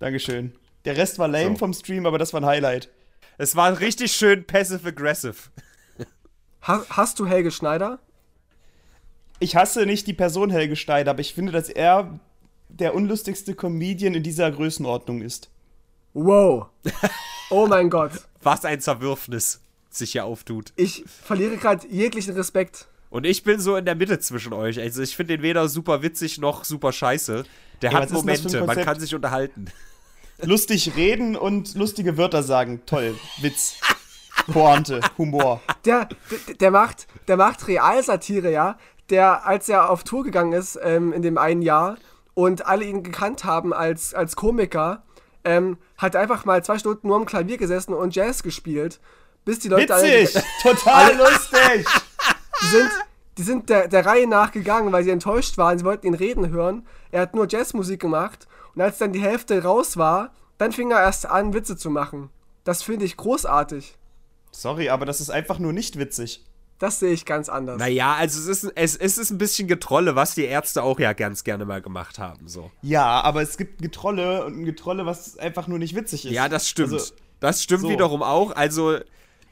Speaker 2: Dankeschön. Der Rest war lame
Speaker 3: So.
Speaker 2: vom Stream, aber das war ein Highlight.
Speaker 3: Es war richtig schön passive-aggressive.
Speaker 1: Ha hast du Helge Schneider?
Speaker 2: Ich hasse nicht die Person Helge Schneider, aber ich finde, dass er der unlustigste Comedian in dieser Größenordnung ist.
Speaker 1: Wow. Oh mein Gott.
Speaker 3: Was ein Zerwürfnis sich hier auftut.
Speaker 1: Ich verliere gerade jeglichen Respekt.
Speaker 3: Und ich bin so in der Mitte zwischen euch. Also ich finde den weder super witzig noch super scheiße. Der
Speaker 2: Ja,
Speaker 3: hat Momente, man kann sich unterhalten.
Speaker 2: Lustig reden und lustige Wörter sagen. Toll. Witz. Pointe. Humor.
Speaker 1: Der, der, der macht, der macht Realsatire, ja. Der, als er auf Tour gegangen ist ähm, in dem einen Jahr und alle ihn gekannt haben als, als Komiker, ähm, hat einfach mal zwei Stunden nur am Klavier gesessen und Jazz gespielt, bis die Leute
Speaker 2: Witzig.
Speaker 1: alle,
Speaker 2: Total lustig.
Speaker 1: die sind, die sind der, der Reihe nach gegangen, weil sie enttäuscht waren. Sie wollten ihn reden hören. Er hat nur Jazzmusik gemacht und als dann die Hälfte raus war, dann fing er erst an, Witze zu machen. Das finde ich großartig.
Speaker 2: Sorry, aber das ist einfach nur nicht witzig.
Speaker 1: Das sehe ich ganz anders.
Speaker 3: Naja, also es ist, es, es ist ein bisschen Getrolle, was die Ärzte auch ja ganz gerne mal gemacht haben. So.
Speaker 2: Ja, aber es gibt Getrolle und ein Getrolle, was einfach nur nicht witzig ist.
Speaker 3: Ja, das stimmt.
Speaker 2: Also,
Speaker 3: das stimmt
Speaker 2: so.
Speaker 3: wiederum auch. Also,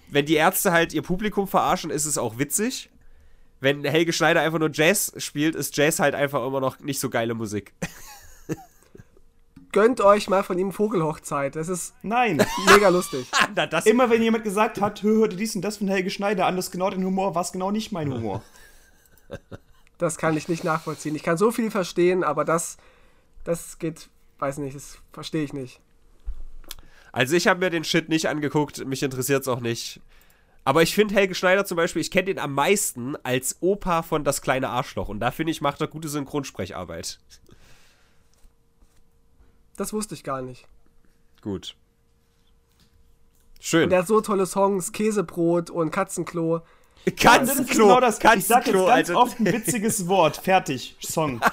Speaker 3: wenn die Ärzte halt ihr Publikum verarschen, ist es auch witzig. Wenn Helge Schneider einfach nur Jazz spielt, ist Jazz halt einfach immer noch nicht so geile Musik.
Speaker 1: Gönnt euch mal von ihm Vogelhochzeit. Das ist
Speaker 2: nein.
Speaker 1: mega lustig.
Speaker 3: Na, das
Speaker 2: Immer wenn jemand gesagt hat, hör, hör dir dies und das von Helge Schneider an, das ist genau den Humor, war es genau nicht mein Humor.
Speaker 1: Das kann ich nicht nachvollziehen. Ich kann so viel verstehen, aber das, das geht, weiß nicht, das verstehe ich nicht.
Speaker 3: Also ich habe mir den Shit nicht angeguckt, mich interessiert es auch nicht. Aber ich finde Helge Schneider zum Beispiel, ich kenne den am meisten als Opa von Das kleine Arschloch. Und da finde ich, macht er gute Synchronsprecharbeit.
Speaker 1: Das wusste ich gar nicht.
Speaker 3: Gut. Schön.
Speaker 1: Und der hat so tolle Songs, Käsebrot und Katzenklo.
Speaker 2: Das ist
Speaker 3: Katzenklo.
Speaker 2: genau das. Ich sag jetzt
Speaker 3: Katzenklo,
Speaker 2: ganz
Speaker 3: Alter.
Speaker 2: oft ein witziges Wort. Fertig. Song.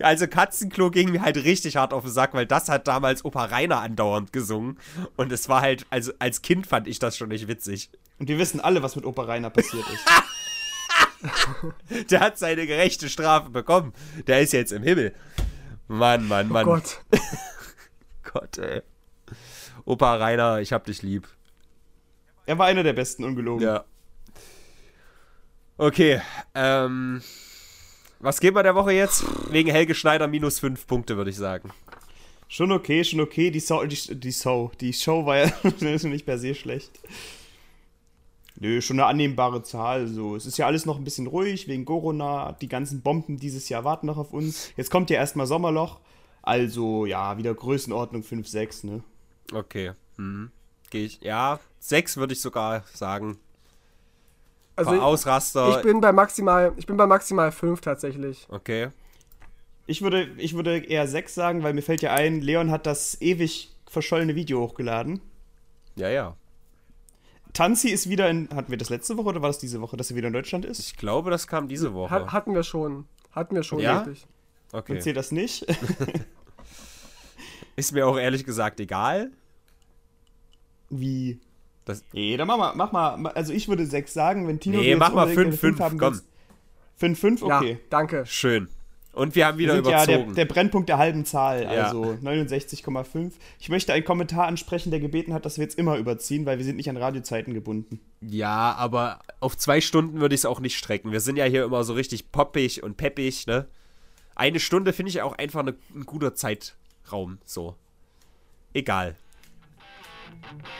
Speaker 3: Also Katzenklo ging mir halt richtig hart auf den Sack, weil das hat damals Opa Rainer andauernd gesungen. Und es war halt, also als Kind fand ich das schon nicht witzig.
Speaker 2: Und wir wissen alle, was mit Opa Rainer passiert ist.
Speaker 3: Der hat seine gerechte Strafe bekommen. Der ist jetzt im Himmel. Mann, Mann,
Speaker 1: Oh
Speaker 3: Mann.
Speaker 1: Gott.
Speaker 3: Gott, ey. Opa Rainer, ich hab dich lieb.
Speaker 2: Er war einer der besten, ungelogen.
Speaker 3: Ja. Okay, ähm. Was geben wir der Woche jetzt? Wegen Helge Schneider minus 5 Punkte, würde ich sagen.
Speaker 2: Schon okay, schon okay. Die, Show, die, die, Show, die Show war ja nicht per se schlecht. Nö, schon eine annehmbare Zahl. So. Es ist ja alles noch ein bisschen ruhig wegen Corona. Die ganzen Bomben dieses Jahr warten noch auf uns. Jetzt kommt ja erstmal Sommerloch. Also, ja, wieder Größenordnung 5, 6, ne?
Speaker 3: Okay. Mhm. Gehe ich. Ja, 6 würde ich sogar sagen.
Speaker 1: Also ich,
Speaker 3: Ausraster.
Speaker 1: ich bin bei maximal, ich bin bei maximal 5 tatsächlich.
Speaker 3: okay.
Speaker 2: Ich würde, ich würde eher 6 sagen, weil mir fällt ja ein, Leon hat das ewig verschollene Video hochgeladen.
Speaker 3: Ja, ja.
Speaker 2: Tanzi ist wieder in. Hatten wir das letzte Woche oder war das diese Woche, dass er wieder in Deutschland ist?
Speaker 3: Ich glaube, das kam diese Woche.
Speaker 1: Hat, hatten wir schon. Hatten wir schon,
Speaker 3: Ja?
Speaker 1: wirklich.
Speaker 3: okay.
Speaker 2: Und zählt das nicht?
Speaker 3: Ist mir auch ehrlich gesagt egal.
Speaker 2: Wie?
Speaker 3: Das,
Speaker 2: Nee, dann mach mal, mach mal. Also ich würde 6 sagen, wenn Tino.
Speaker 3: Nee, mach mal
Speaker 2: unbedingt eine
Speaker 3: 5, 5,
Speaker 2: haben
Speaker 3: komm.
Speaker 2: willst. 5, 5, okay.
Speaker 1: Ja, danke.
Speaker 3: schön. Und wir haben
Speaker 2: Wir
Speaker 3: wieder
Speaker 2: sind ja der,
Speaker 3: überzogen.
Speaker 2: der Brennpunkt der halben Zahl,
Speaker 3: Ja.
Speaker 2: also 69,5. Ich möchte einen Kommentar ansprechen, der gebeten hat, dass wir jetzt immer überziehen, weil wir sind nicht an Radiozeiten gebunden.
Speaker 3: ja, aber auf zwei Stunden würde ich es auch nicht strecken. Wir sind ja hier immer so richtig poppig und peppig, ne? Eine Stunde finde ich auch einfach ne, ein guter Zeitraum, so. Egal.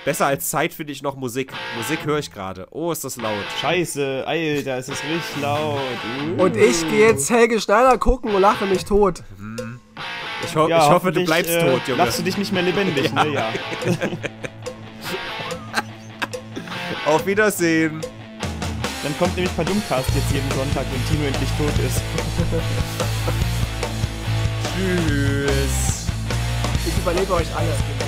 Speaker 3: Besser als Zeit finde ich noch Musik. Musik höre ich gerade. Oh, ist das laut.
Speaker 2: Scheiße, Alter, es ist richtig laut. Uh.
Speaker 1: Und ich gehe jetzt Helge Schneider gucken und lache mich tot.
Speaker 3: Ich, ho
Speaker 2: Ja,
Speaker 3: ich hoffe, du bleibst
Speaker 2: äh,
Speaker 3: tot, Junge.
Speaker 2: Lachst du dich nicht mehr lebendig, ne? Ja.
Speaker 3: Auf Wiedersehen.
Speaker 2: Dann kommt nämlich Padumcast jetzt jeden Sonntag, wenn Tino endlich tot ist.
Speaker 3: Tschüss.
Speaker 1: Ich überlebe euch alle.